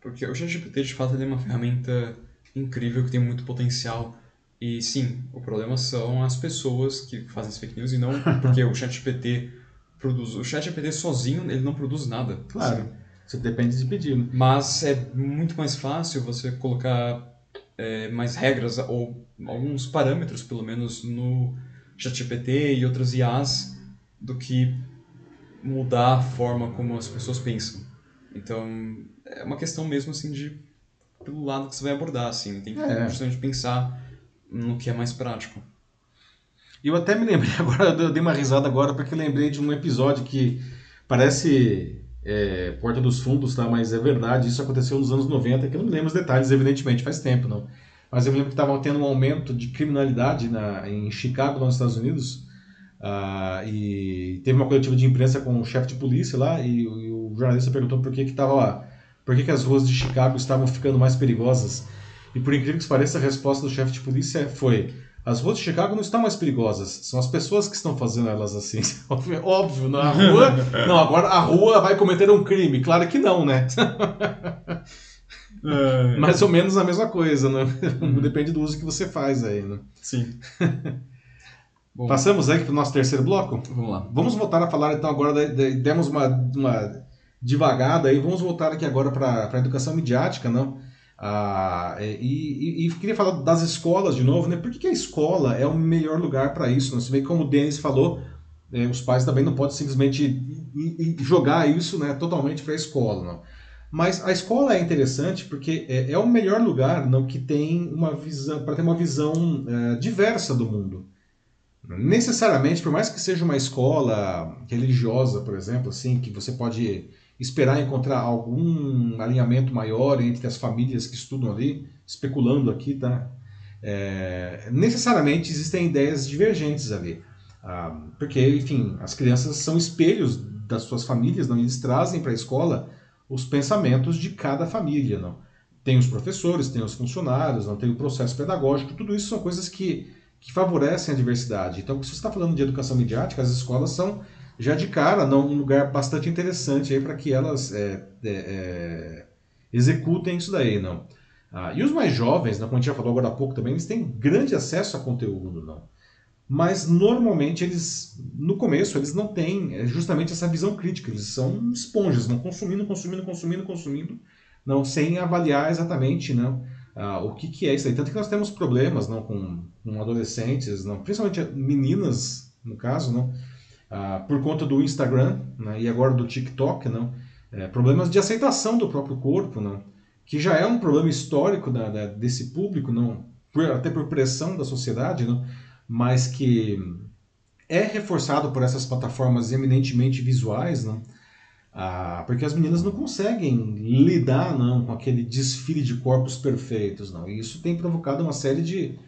porque o ChatGPT de fato é uma ferramenta incrível que tem muito potencial. E sim, o problema são as pessoas que fazem as fake news e não <laughs> porque o ChatGPT produz. O ChatGPT sozinho ele não produz nada. Claro. Assim. Você depende de pedir. Né? Mas é muito mais fácil você colocar é, mais regras ou alguns parâmetros, pelo menos, no ChatGPT e outras IAs do que mudar a forma como as pessoas pensam. Então, é uma questão mesmo, assim, de pelo lado que você vai abordar, assim. Tem que É. justamente pensar no que é mais prático. Eu até me lembrei <laughs> agora, eu dei uma risada agora porque lembrei de um episódio que parece é, Porta dos Fundos, tá? Mas é verdade, isso aconteceu nos anos 90, que eu não me lembro os detalhes, evidentemente, faz tempo, não. Mas eu me lembro que estava tendo um aumento de criminalidade na, em Chicago, nos Estados Unidos, ah, e teve uma coletiva de imprensa com o chefe de polícia lá, e, o- e o jornalista perguntou por que que tava por que que as ruas de Chicago estavam ficando mais perigosas. E por incrível que pareça, a resposta do chefe de polícia foi: as ruas de Chicago não estão mais perigosas, são as pessoas que estão fazendo elas assim. <laughs> Óbvio, na rua. <laughs> Não, agora a rua vai cometer um crime. Claro que não, né? <laughs> Mais ou menos a mesma coisa, né? Depende do uso que você faz aí, né? Sim. <laughs> Bom, Passamos aí para o nosso terceiro bloco? vamos lá. Vamos voltar a falar então agora, da- da- demos uma, uma divagada aí, vamos voltar aqui agora para a educação midiática, não? Ah, e, e- e queria falar das escolas de novo, né? Por que, que a escola é o melhor lugar para isso? Né? Você vê que como o Denis falou, eh, os pais também não podem simplesmente jogar isso né, totalmente para a escola, não? Mas a escola é interessante porque é, é o melhor lugar não, que tem uma visão, para ter uma visão eh, diversa do mundo necessariamente, por mais que seja uma escola religiosa, por exemplo, assim, que você pode esperar encontrar algum alinhamento maior entre as famílias que estudam ali, especulando aqui, tá? É, necessariamente existem ideias divergentes ali. Ah, porque, enfim, as crianças são espelhos das suas famílias, não? Eles trazem para a escola os pensamentos de cada família, não? Tem os professores, tem os funcionários, não tem o processo pedagógico, tudo isso são coisas que que favorecem a diversidade. Então, se você está falando de educação midiática, as escolas são já de cara não, um lugar bastante interessante aí para que elas é, é, é, executem isso daí, não. Ah, e os mais jovens, né, como a gente já falou agora há pouco também, eles têm grande acesso a conteúdo, não. Mas normalmente eles, no começo, eles não têm é, justamente essa visão crítica. Eles são esponjas, vão consumindo, consumindo, consumindo, consumindo, não sem avaliar exatamente, não ah, o que, que é isso aí. Tanto que nós temos problemas não, com, com adolescentes, não, principalmente meninas, no caso, não, por conta do Instagram né, e agora do TikTok, não, é, problemas de aceitação do próprio corpo, não, que já é um problema histórico da, da- desse público, não, por- até por pressão da sociedade, não, mas que é reforçado por essas plataformas eminentemente visuais, não, ah, porque as meninas não conseguem lidar não com aquele desfile de corpos perfeitos não. E isso tem provocado uma série de,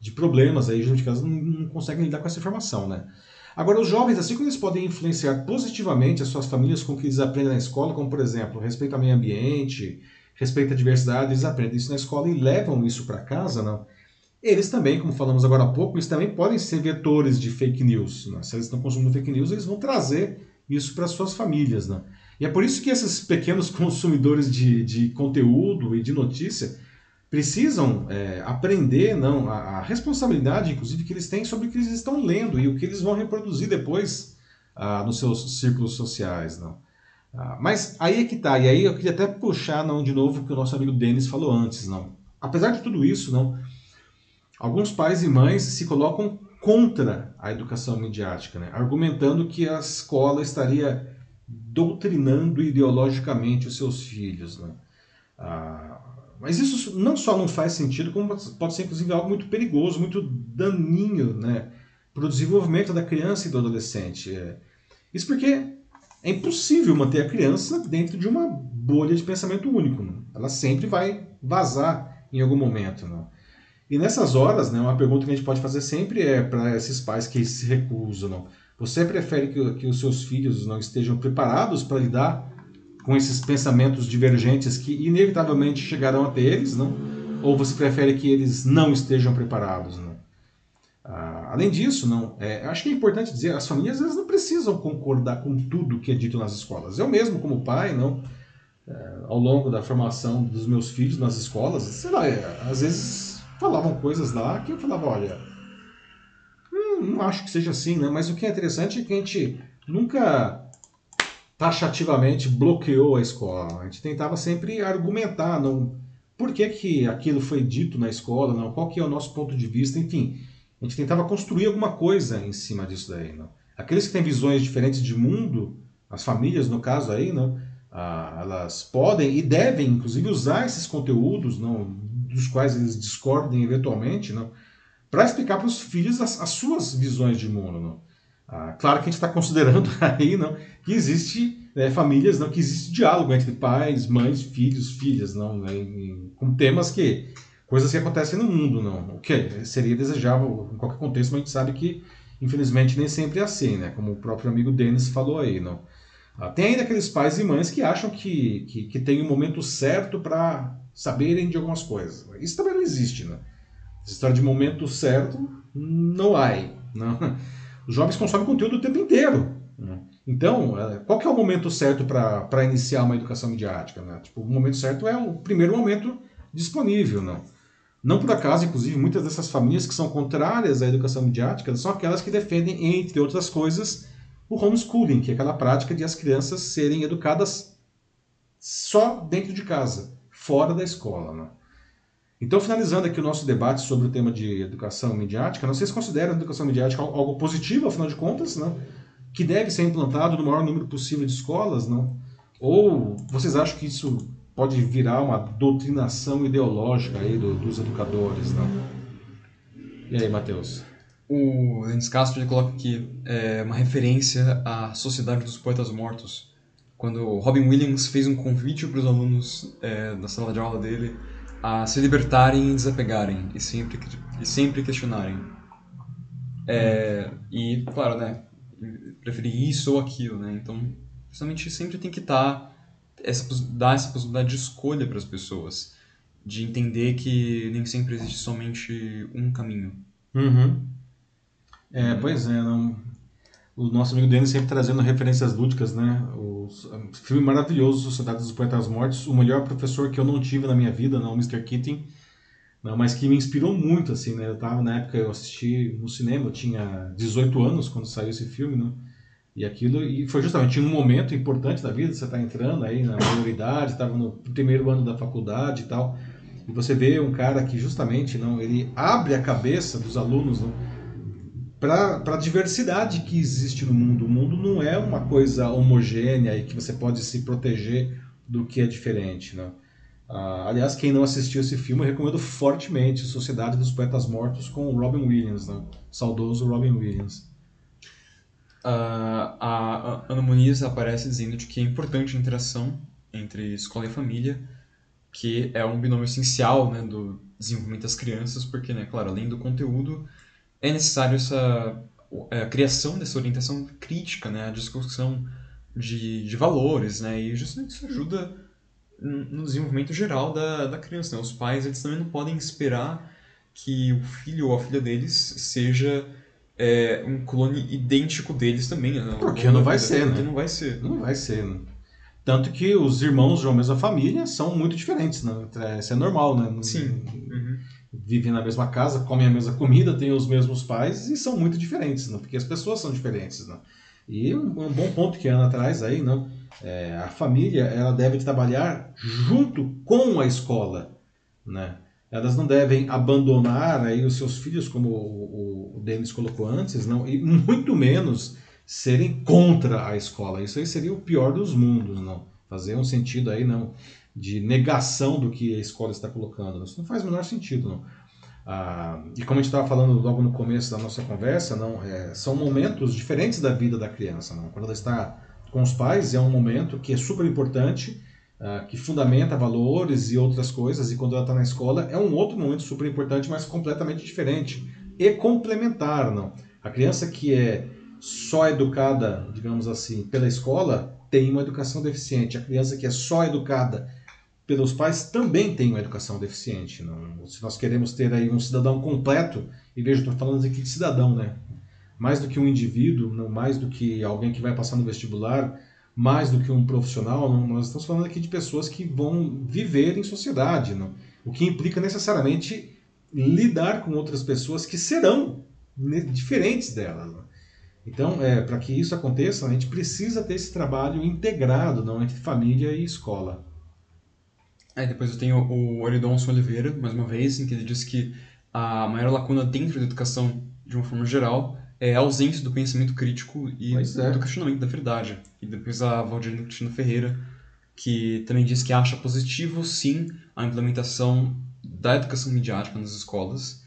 de problemas aí gente que elas não, não conseguem lidar com essa informação né? Agora os jovens assim como eles podem influenciar positivamente as suas famílias com o que eles aprendem na escola como por exemplo respeito ao meio ambiente respeito à diversidade eles aprendem isso na escola e levam isso para casa não eles também, como falamos agora há pouco, eles também podem ser vetores de fake news. né? Se eles estão consumindo fake news, eles vão trazer isso para suas famílias. Né? E é por isso que esses pequenos <laughs> consumidores de, de conteúdo e de notícia precisam é, aprender não, a, a responsabilidade, inclusive, que eles têm sobre o que eles estão lendo e o que eles vão reproduzir depois ah, nos seus círculos sociais. Não? Ah, mas aí é que tá, e aí eu queria até puxar não, de novo o que o nosso amigo Denis falou antes. não. Apesar de tudo isso, não, alguns pais e mães se colocam contra a educação midiática, né? argumentando que a escola estaria doutrinando ideologicamente os seus filhos. Né? Ah, mas isso não só não faz sentido, como pode ser inclusive algo muito perigoso, muito daninho né? para o desenvolvimento da criança e do adolescente. É, Isso porque é impossível manter a criança dentro de uma bolha de pensamento único. né? Ela sempre vai vazar em algum momento. Né? E nessas horas, né, uma pergunta que a gente pode fazer sempre é para esses pais que se recusam. Você prefere que, que os seus filhos não estejam preparados para lidar com esses pensamentos divergentes que inevitavelmente chegarão até eles, não? Ou você prefere que eles não estejam preparados, não? Ah, além disso, não, é, acho que é importante dizer, as famílias elas não precisam concordar com tudo que é dito nas escolas. Eu mesmo, como pai, não, é, ao longo da formação dos meus filhos nas escolas, sei lá, é, às vezes falavam coisas lá que eu falava, olha, hum, não acho que seja assim, né? Mas o que é interessante é que a gente nunca taxativamente bloqueou a escola. A gente tentava sempre argumentar, não, por que, que aquilo foi dito na escola, não, qual que é o nosso ponto de vista, enfim. A gente tentava construir alguma coisa em cima disso daí. Não? Aqueles que têm visões diferentes de mundo, as famílias no caso aí, não, ah, elas podem e devem, inclusive, usar esses conteúdos, não, dos quais eles discordem eventualmente, não, para explicar para os filhos as, as, suas visões de mundo. Não. Ah, claro que a gente está considerando <laughs> aí não, que existe né, famílias, não, que existe diálogo entre pais, mães, filhos, filhas, não, né, em, com temas que coisas que acontecem no mundo, não. O que seria desejável em qualquer contexto, mas a gente sabe que infelizmente nem sempre é assim, né? Como o próprio amigo Denis falou aí, não. Tem ainda aqueles pais e mães que acham que, que, que tem o um momento certo para saberem de algumas coisas. Isso também não existe, né? Essa história de momento certo não há. Não. Os jovens consomem conteúdo o tempo inteiro. Né? Então, é, qual que é o momento certo para iniciar uma educação midiática? Né? Tipo, o momento certo é o primeiro momento disponível. Não? não por acaso, inclusive, muitas dessas famílias que são contrárias à educação midiática são aquelas que defendem, entre outras coisas, o homeschooling, que é aquela prática de as crianças serem educadas só dentro de casa, fora da escola. Né? Então, finalizando aqui o nosso debate sobre o tema de educação midiática, vocês consideram a educação midiática algo positivo, afinal de contas, né? que deve ser implantado no maior número possível de escolas? Não? Ou vocês acham que isso pode virar uma doutrinação ideológica aí do, dos educadores? Não? E aí, Matheus? O Denis Castro coloca aqui é, uma referência à Sociedade dos Poetas Mortos, quando Robin Williams fez um convite para os alunos é, da sala de aula dele a se libertarem e desapegarem e sempre, e sempre questionarem. É, e, claro, né, preferir isso ou aquilo, né? Então, justamente sempre tem que estar tá essa dar essa possibilidade de escolha para as pessoas, de entender que nem sempre existe somente um caminho. Uhum. É, pois é, não... o nosso amigo Denis sempre trazendo referências lúdicas, né? O filme maravilhoso, Sociedade dos Poetas Mortos, o melhor professor que eu não tive na minha vida, não, o Mr. Keating, não, mas que me inspirou muito, assim, né? Eu tava, na época, eu assisti no cinema, eu tinha 18 anos quando saiu esse filme, né? E aquilo, e foi justamente um momento importante da vida, você está entrando aí na maioridade, estava no primeiro ano da faculdade e tal, e você vê um cara que justamente não, ele abre a cabeça dos alunos, não, para a diversidade que existe no mundo. O mundo não é uma coisa homogênea e que você pode se proteger do que é diferente. Né? Ah, aliás, quem não assistiu esse filme, eu recomendo fortemente Sociedade dos Poetas Mortos com Robin Williams, né? saudoso Robin Williams. Uh, a Ana Muniz aparece dizendo que é importante a interação entre escola e família, que é um binômio essencial né, do desenvolvimento das crianças, porque, né, claro, além do conteúdo, é necessário essa é, a criação dessa orientação crítica, né, a discussão de, de valores, né, e justamente isso ajuda no desenvolvimento geral da, da criança. Né? Os pais eles também não podem esperar que o filho ou a filha deles seja é, um clone idêntico deles também. Né? Porque não vai ser, né? Não vai ser. Não vai ser, né? Tanto que os irmãos de uma mesma família são muito diferentes, né? Isso é normal, né? Sim. Vivem na mesma casa, comem a mesma comida, têm os mesmos pais e são muito diferentes, né? porque as pessoas são diferentes. Né? E um, um bom ponto que a Ana traz aí, não? É, a família ela deve trabalhar junto com a escola. Né? Elas não devem abandonar aí os seus filhos, como o, o, o Denis colocou antes, não? e muito menos serem contra a escola. Isso aí seria o pior dos mundos, não? Fazer um sentido aí, não de negação do que a escola está colocando. Isso não faz o menor sentido, não. Ah, e como a gente estava falando logo no começo da nossa conversa, não, é, são momentos diferentes da vida da criança. Não? Quando ela está com os pais, é um momento que é super importante, ah, que fundamenta valores e outras coisas, e quando ela está na escola, é um outro momento super importante, mas completamente diferente e complementar. Não? A criança que é só educada, digamos assim, pela escola, tem uma educação deficiente. A criança que é só educada pelos pais também tem uma educação deficiente. Não? Se nós queremos ter aí um cidadão completo, e veja, estou falando aqui de cidadão, né? Mais do que um indivíduo, não mais do que alguém que vai passar no vestibular, mais do que um profissional, não, nós estamos falando aqui de pessoas que vão viver em sociedade, não? o que implica necessariamente lidar com outras pessoas que serão diferentes delas. Não? Então, é, para que isso aconteça, a gente precisa ter esse trabalho integrado não, entre família e escola. É, depois eu tenho o Oridonson Oliveira, mais uma vez, em que ele diz que a maior lacuna dentro da educação, de uma forma geral, é a ausência do pensamento crítico e é. do questionamento da verdade. E depois a Valdirina Cristina Ferreira que também diz que acha positivo, sim, a implementação da educação midiática nas escolas,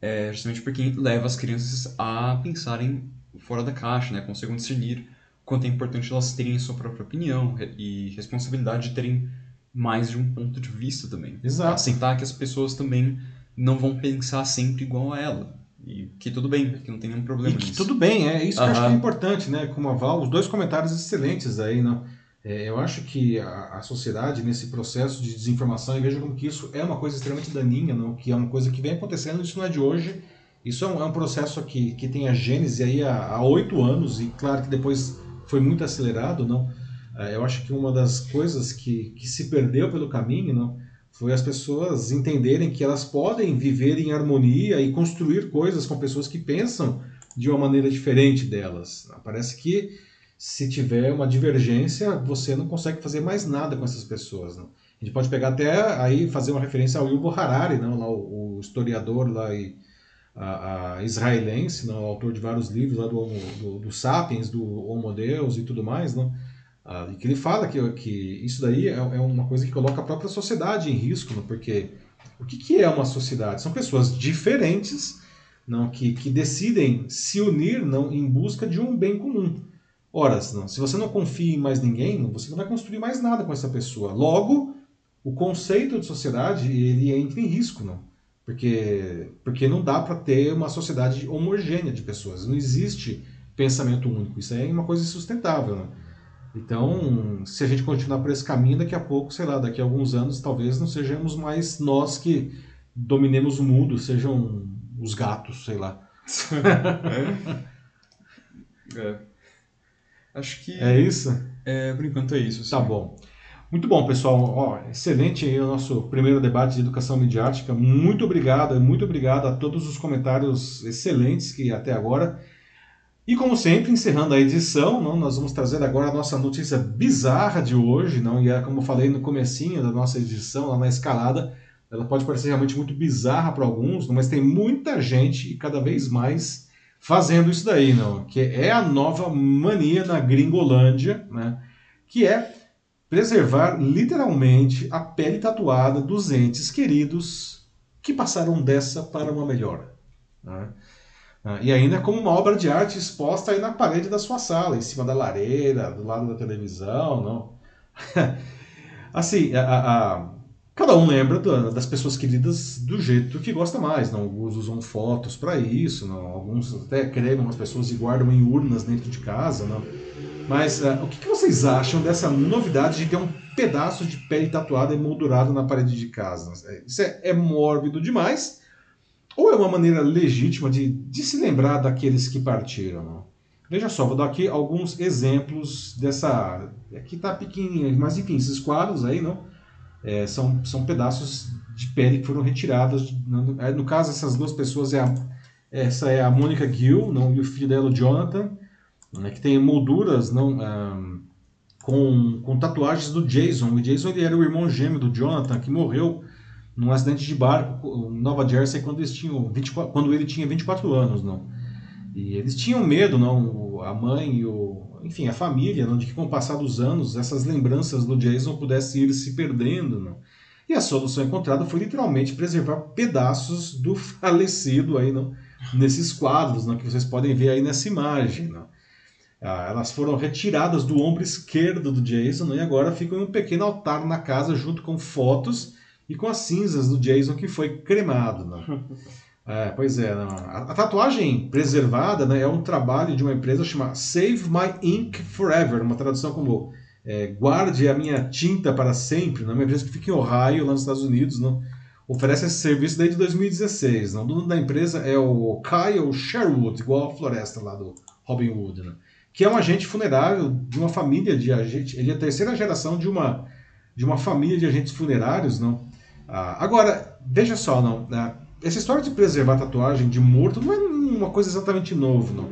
é, justamente porque leva as crianças a pensarem fora da caixa, né? Conseguem discernir quanto é importante elas terem sua própria opinião e responsabilidade de terem mais de um ponto de vista também. Exato. Aceitar que as pessoas também não vão pensar sempre igual a ela. E que tudo bem, que não tem nenhum problema E que nisso. tudo bem, é isso que eu acho que é importante, né? Como a Val, os dois comentários excelentes aí, né? É, eu acho que a, a sociedade, nesse processo de desinformação, e veja como que isso é uma coisa extremamente daninha, não? que é uma coisa que vem acontecendo, isso não é de hoje, isso é um, é um processo que, que tem a gênese aí há há oito anos, e claro que depois foi muito acelerado, não? É, Eu acho que uma das coisas que, que se perdeu pelo caminho, não? Foi as pessoas entenderem que elas podem viver em harmonia e construir coisas com pessoas que pensam de uma maneira diferente delas. Parece que se tiver uma divergência, você não consegue fazer mais nada com essas pessoas. Não? A gente pode pegar até aí fazer uma referência ao Yuval Harari, não? Lá, o, o historiador lá e, a, a israelense, não? autor de vários livros lá do, do, do Sapiens, do Homo Deus e tudo mais, não? Ah, e que ele fala que, que isso daí é, é uma coisa que coloca a própria sociedade em risco, não? porque o que, que é uma sociedade? São pessoas diferentes não que, que decidem se unir não em busca de um bem comum. Ora, não, se você não confia em mais ninguém, você não vai construir mais nada com essa pessoa. Logo, o conceito de sociedade ele entra em risco, não? Porque porque não dá para ter uma sociedade homogênea de pessoas. Não existe pensamento único. Isso aí é uma coisa insustentável, né? Então, se a gente continuar por esse caminho, daqui a pouco, sei lá, daqui a alguns anos, talvez não sejamos mais nós que dominemos o mundo, sejam os gatos, sei lá. <laughs> É. Acho que, É isso? é, por enquanto, é isso. assim. Tá bom. Muito bom, pessoal. Ó, excelente aí o nosso primeiro debate de educação midiática. Muito obrigado, muito obrigado a todos os comentários excelentes que até agora. E como sempre, encerrando a edição, não, nós vamos trazer agora a nossa notícia bizarra de hoje, não? E é como eu falei no comecinho da nossa edição, lá na escalada, ela pode parecer realmente muito bizarra para alguns, não, mas tem muita gente e cada vez mais fazendo isso daí, não? Que é a nova mania na Gringolândia, né? Que é preservar literalmente a pele tatuada dos entes queridos que passaram dessa para uma melhor. né? Ah, E ainda como uma obra de arte exposta aí na parede da sua sala, em cima da lareira, do lado da televisão, não. <laughs> assim, a, a- a- cada um lembra da- das pessoas queridas do jeito que gosta mais, não. Alguns usam fotos para isso, não. Alguns até creem umas pessoas e guardam em urnas dentro de casa, não. Mas ah, o que, que vocês acham dessa novidade de ter um pedaço de pele tatuada emoldurado na parede de casa? Isso é, é mórbido demais? Ou é uma maneira legítima de, de se lembrar daqueles que partiram? Veja só, vou dar aqui alguns exemplos dessa. Aqui tá pequenininho, mas enfim, esses quadros aí, não? É, são, são pedaços de pele que foram retirados. No, é, no caso, essas duas pessoas é a, essa é a Mônica Gill, não, e o filho dela, o Jonathan, né, que tem molduras não, ah, com, com tatuagens do Jason. O Jason ele era o irmão gêmeo do Jonathan, que morreu num acidente de barco em Nova Jersey quando, eles tinham 24, quando ele tinha 24 anos. Não. E eles tinham medo, não, a mãe e o, enfim, a família, não, de que com o passar dos anos essas lembranças do Jason pudessem ir se perdendo. Não. E a solução encontrada foi literalmente preservar pedaços do <laughs> falecido aí, não, nesses quadros, não, que vocês podem ver aí nessa imagem. Não. Ah, elas foram retiradas do ombro esquerdo do Jason e agora ficam em um pequeno altar na casa junto com fotos e com as cinzas do Jason que foi cremado. Não. <laughs> É, pois é. A, a tatuagem preservada né, é um trabalho de uma empresa chamada Save My Ink Forever, uma tradução como é, Guarde a minha tinta para sempre, né, uma empresa que fica em Ohio, lá nos Estados Unidos, não, oferece esse serviço desde 2016. Não. O dono da empresa é o Kyle Sherwood, igual a floresta lá do Robin Hood, né, que é um agente funerário de uma família de agentes, ele é a terceira geração de uma, de uma família de agentes funerários, não. Ah, agora, veja só, não. né, essa história de preservar tatuagem de morto não é uma coisa exatamente nova, não.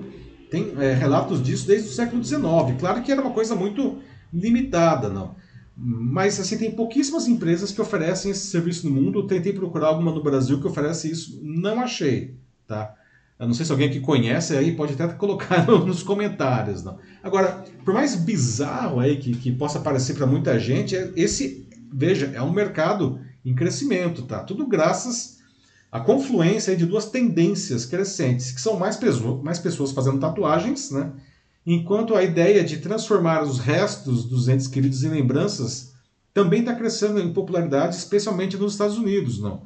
Tem é, relatos disso desde o século XIX. Claro que era uma coisa muito limitada, não. Mas assim tem pouquíssimas empresas que oferecem esse serviço no mundo. Eu tentei procurar alguma no Brasil que oferece isso, não achei, tá? Eu não sei se alguém aqui conhece, aí pode até colocar <laughs> nos comentários. Não. Agora, por mais bizarro aí que, que possa parecer para muita gente, é, esse, veja, é um mercado em crescimento, tá? Tudo graças à confluência de duas tendências crescentes, que são mais, pessoas, mais pessoas fazendo tatuagens, né? Enquanto a ideia de transformar os restos dos entes queridos em lembranças também está crescendo em popularidade, especialmente nos Estados Unidos, não?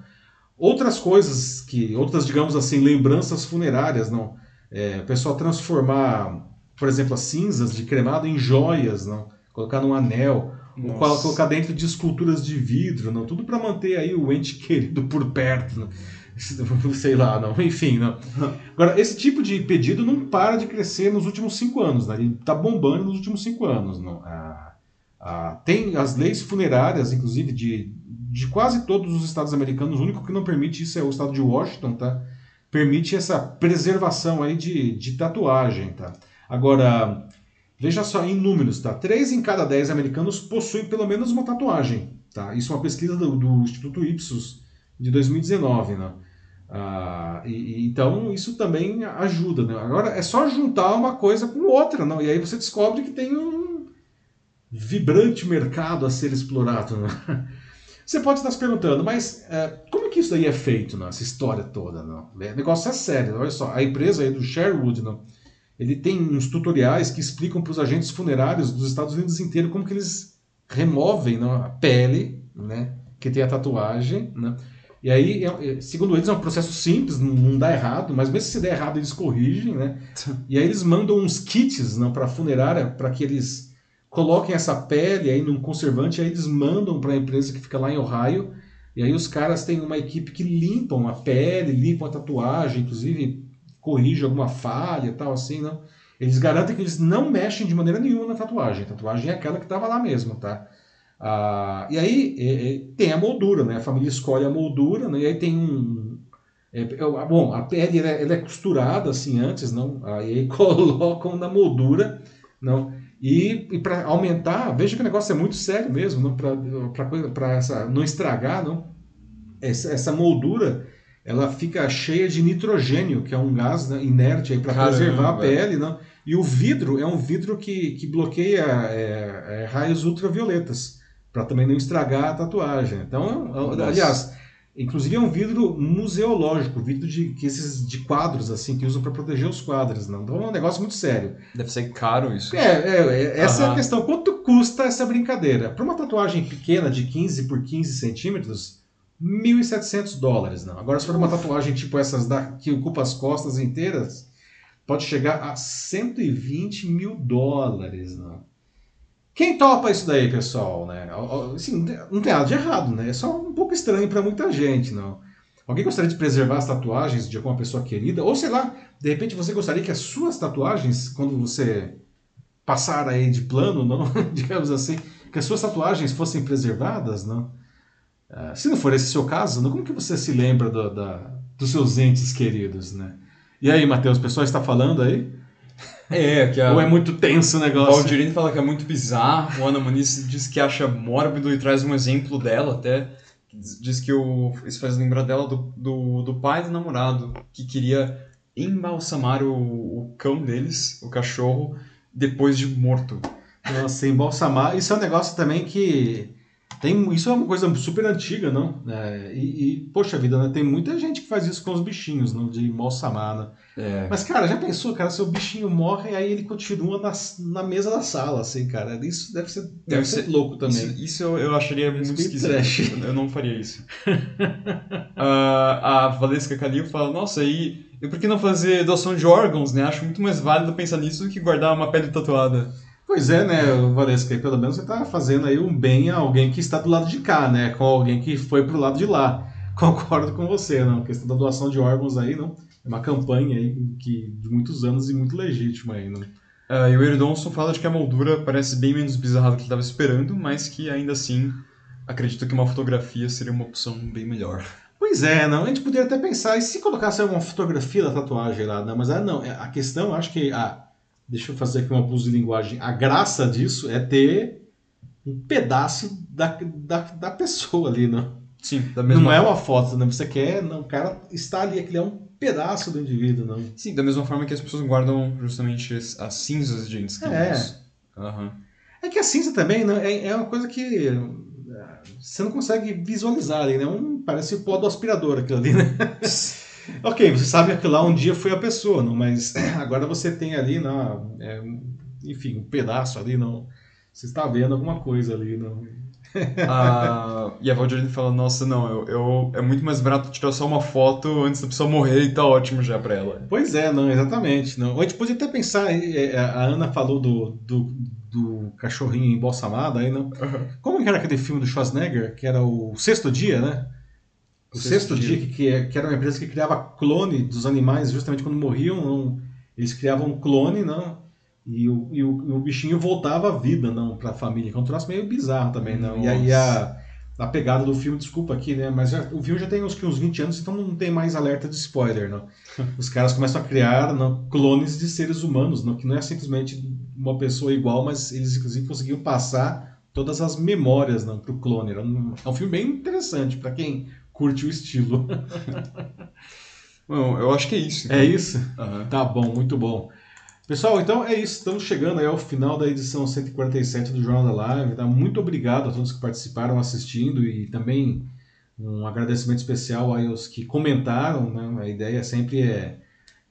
Outras coisas que, outras, digamos assim, lembranças funerárias, não. É, o pessoal transformar, por exemplo, as cinzas de cremado em joias, não. Colocar num anel, Nossa. colocar dentro de esculturas de vidro, não. Tudo para manter aí o ente <laughs> querido por perto, não. <laughs> sei lá, não. Enfim, não. <laughs> Agora, esse tipo de pedido não para de crescer nos últimos cinco anos, né? Ele está bombando nos últimos cinco anos, não. Ah, ah, tem as leis funerárias, inclusive de de quase todos os estados americanos, o único que não permite isso é o estado de Washington, tá? Permite essa preservação aí de, de tatuagem, tá? Agora, veja só em números, tá? Três em cada dez americanos possuem pelo menos uma tatuagem, tá? Isso é uma pesquisa do, do Instituto Ipsos de 2019, né? Ah, e, então isso também ajuda, né? Agora é só juntar uma coisa com outra, não? E aí você descobre que tem um vibrante mercado a ser explorado, né? <laughs> Você pode estar se perguntando, mas é, como é que isso daí é feito, não? essa história toda? Não? O negócio é sério, olha só. A empresa aí do Sherwood, não? Ele tem uns tutoriais que explicam para os agentes funerários dos Estados Unidos inteiro como que eles removem não, a pele, né, que tem a tatuagem, né? E aí, é, é, segundo eles, é um processo simples, não, dá errado, mas mesmo se der errado, eles corrigem, né? E aí eles mandam uns kits para a funerária para que eles coloquem essa pele aí num conservante, aí eles mandam para a empresa que fica lá em Ohio, e aí os caras têm uma equipe que limpam a pele, limpam a tatuagem, inclusive corrige alguma falha e tal, assim, não. Eles garantem que eles não mexem de maneira nenhuma na tatuagem. A tatuagem é aquela que estava lá mesmo, tá? Ah, e aí é, é, tem a moldura, né? A família escolhe a moldura, né? E aí tem um... É, é bom, a pele ela, é, ela é costurada assim antes, não? Aí <laughs> colocam na moldura, não? E, e para aumentar, veja que o negócio é muito sério mesmo, para não estragar, não? Essa, essa, moldura ela fica cheia de nitrogênio, que é um gás né, inerte para preservar a pele. Não? E o vidro é um vidro que, que bloqueia é, é, raios ultravioletas, para também não estragar a tatuagem. Então, Nossa. aliás, Inclusive é um vidro museológico, vidro de, que esses, de quadros, assim, que usam para proteger os quadros. Não? Então é um negócio muito sério. Deve ser caro isso. É, é, é essa é a questão. Quanto custa essa brincadeira? Para uma tatuagem pequena de 15 por 15 centímetros, 1.700 dólares. Não. Agora, se for uma tatuagem tipo essas da, que ocupa as costas inteiras, pode chegar a 120 mil dólares. Não. Quem topa isso daí, pessoal, né? Assim, não tem nada de errado, né? É só um pouco estranho para muita gente, não. Alguém gostaria de preservar as tatuagens de alguma pessoa querida? Ou sei lá, de repente você gostaria que as suas tatuagens, quando você passar aí de plano, não, <laughs> digamos assim, que as suas tatuagens fossem preservadas, não? Uh, se não for esse seu caso, como que você se lembra do, da, dos seus entes queridos, né? E aí, Matheus, o pessoal está falando aí? É, que a... Ou é muito tenso o negócio? O Valdirene fala que é muito bizarro, o Ana Muniz diz que acha mórbido e traz um exemplo dela até. Diz que o... isso faz lembrar dela do, do, do pai do namorado, que queria embalsamar o, o cão deles, o cachorro, depois de morto. Nossa, embalsamar. Isso é um negócio também que tem, isso é uma coisa super antiga, não? É, e, e, poxa vida, né? Tem muita gente que faz isso com os bichinhos, não? De malsamar, né? É. Mas, cara, já pensou, cara, seu bichinho morre aí ele continua na, na mesa da sala, assim, cara. Isso deve ser, deve, deve ser, ser, louco também. Isso, isso eu, eu, acharia muito esquisito. Trash. Eu não faria isso. uh, <laughs> a Valesca Calil fala, nossa, e, e por que não fazer doação de órgãos, né? Acho muito mais válido pensar nisso do que guardar uma pele tatuada. Pois é, né, Valesca, pelo menos você está fazendo aí um bem a alguém que está do lado de cá, né, com alguém que foi pro lado de lá. <laughs> Concordo com você, não, a questão da doação de órgãos aí, não, é uma campanha aí que, de muitos anos e muito legítima aí, não. Uh, e o Eridonson fala de que a moldura parece bem menos bizarra do que ele estava esperando, mas que ainda assim acredito que uma fotografia seria uma opção bem melhor. Pois é, não, a gente poderia até pensar, e se colocasse uma fotografia da tatuagem lá, não, mas ah, não, é, a questão, acho que a, deixa eu fazer aqui uma abuso de linguagem. A graça disso é ter um pedaço da, da, da pessoa ali, não? Sim, da mesma Não é uma foto, né? Você quer, não, o cara está ali, aquele é um pedaço do indivíduo, não. Sim, da mesma forma que as pessoas guardam justamente as as cinzas de entes queridos. Aham. É que a cinza também né, é, é uma coisa que é, você não consegue visualizar ali, né? Um, parece o pó do aspirador aquilo ali, né? Ok, você sabe que lá um dia foi a pessoa, não, mas <clears throat> agora você tem ali, não, é, enfim, um pedaço ali, não. Você está vendo alguma coisa ali, não. <laughs> Ah, e a Valdirene fala, nossa, não, eu, eu- é muito mais barato tirar só uma foto antes da pessoa morrer e tá ótimo já pra ela. Pois é, não, exatamente. Não. A gente podia até pensar, a Ana falou do, do, do cachorrinho embalsamado, aí não. Como que era aquele filme do Schwarzenegger, que era o Sexto Dia, né? O Sexto, Dia, que, que, é- que era uma empresa que criava clone dos animais, justamente quando morriam, não, eles criavam um clone, não, e o, e o, e o bichinho voltava à vida, não, para a família, que é um troço meio bizarro também, não. E aí a, a pegada do filme, desculpa aqui, né, mas já- o filme já tem uns, uns 20 anos, então não tem mais alerta de spoiler, não. <laughs> Os caras começam a criar não, clones de seres humanos, não, que não é simplesmente uma pessoa igual, mas eles inclusive conseguiam passar todas as memórias não, pro clone. Um- é um filme bem interessante para quem curte o estilo. <laughs> Bom, eu acho que é isso. É isso? Aham. Tá bom, muito bom. Pessoal, então é isso. Estamos chegando aí ao final da edição 147 do Jornal da Live. Tá? Muito obrigado a todos que participaram assistindo e também um agradecimento especial aí aos que comentaram. Né? A ideia sempre é,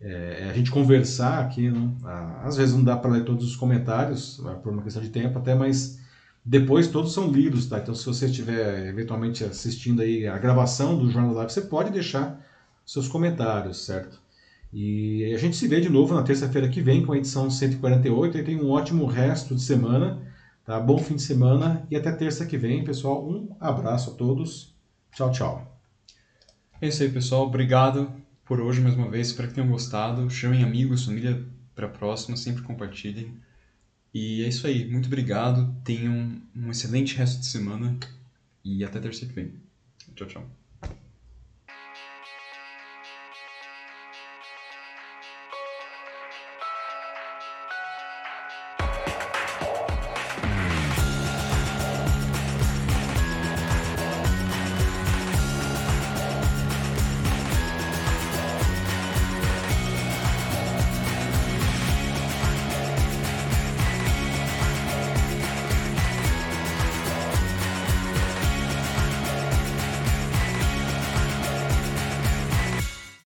é- é a gente conversar aqui. Né? Ah, Às vezes não dá para ler todos os comentários, por uma questão de tempo até, mas depois todos são lidos. Tá? Então se você estiver eventualmente assistindo aí a gravação do Jornal Live, você pode deixar seus comentários, certo? E a gente se vê de novo na terça-feira que vem com a edição 148 e tem um ótimo resto de semana, tá? Bom fim de semana e até terça que vem, pessoal. Um abraço a todos. Tchau, tchau. É isso aí, pessoal. Obrigado por hoje mais uma vez. Espero que tenham gostado. Chamem amigos, família pra próxima. Sempre compartilhem. E é isso aí. Muito obrigado. Tenham um excelente resto de semana. E até terça que vem. Tchau, tchau.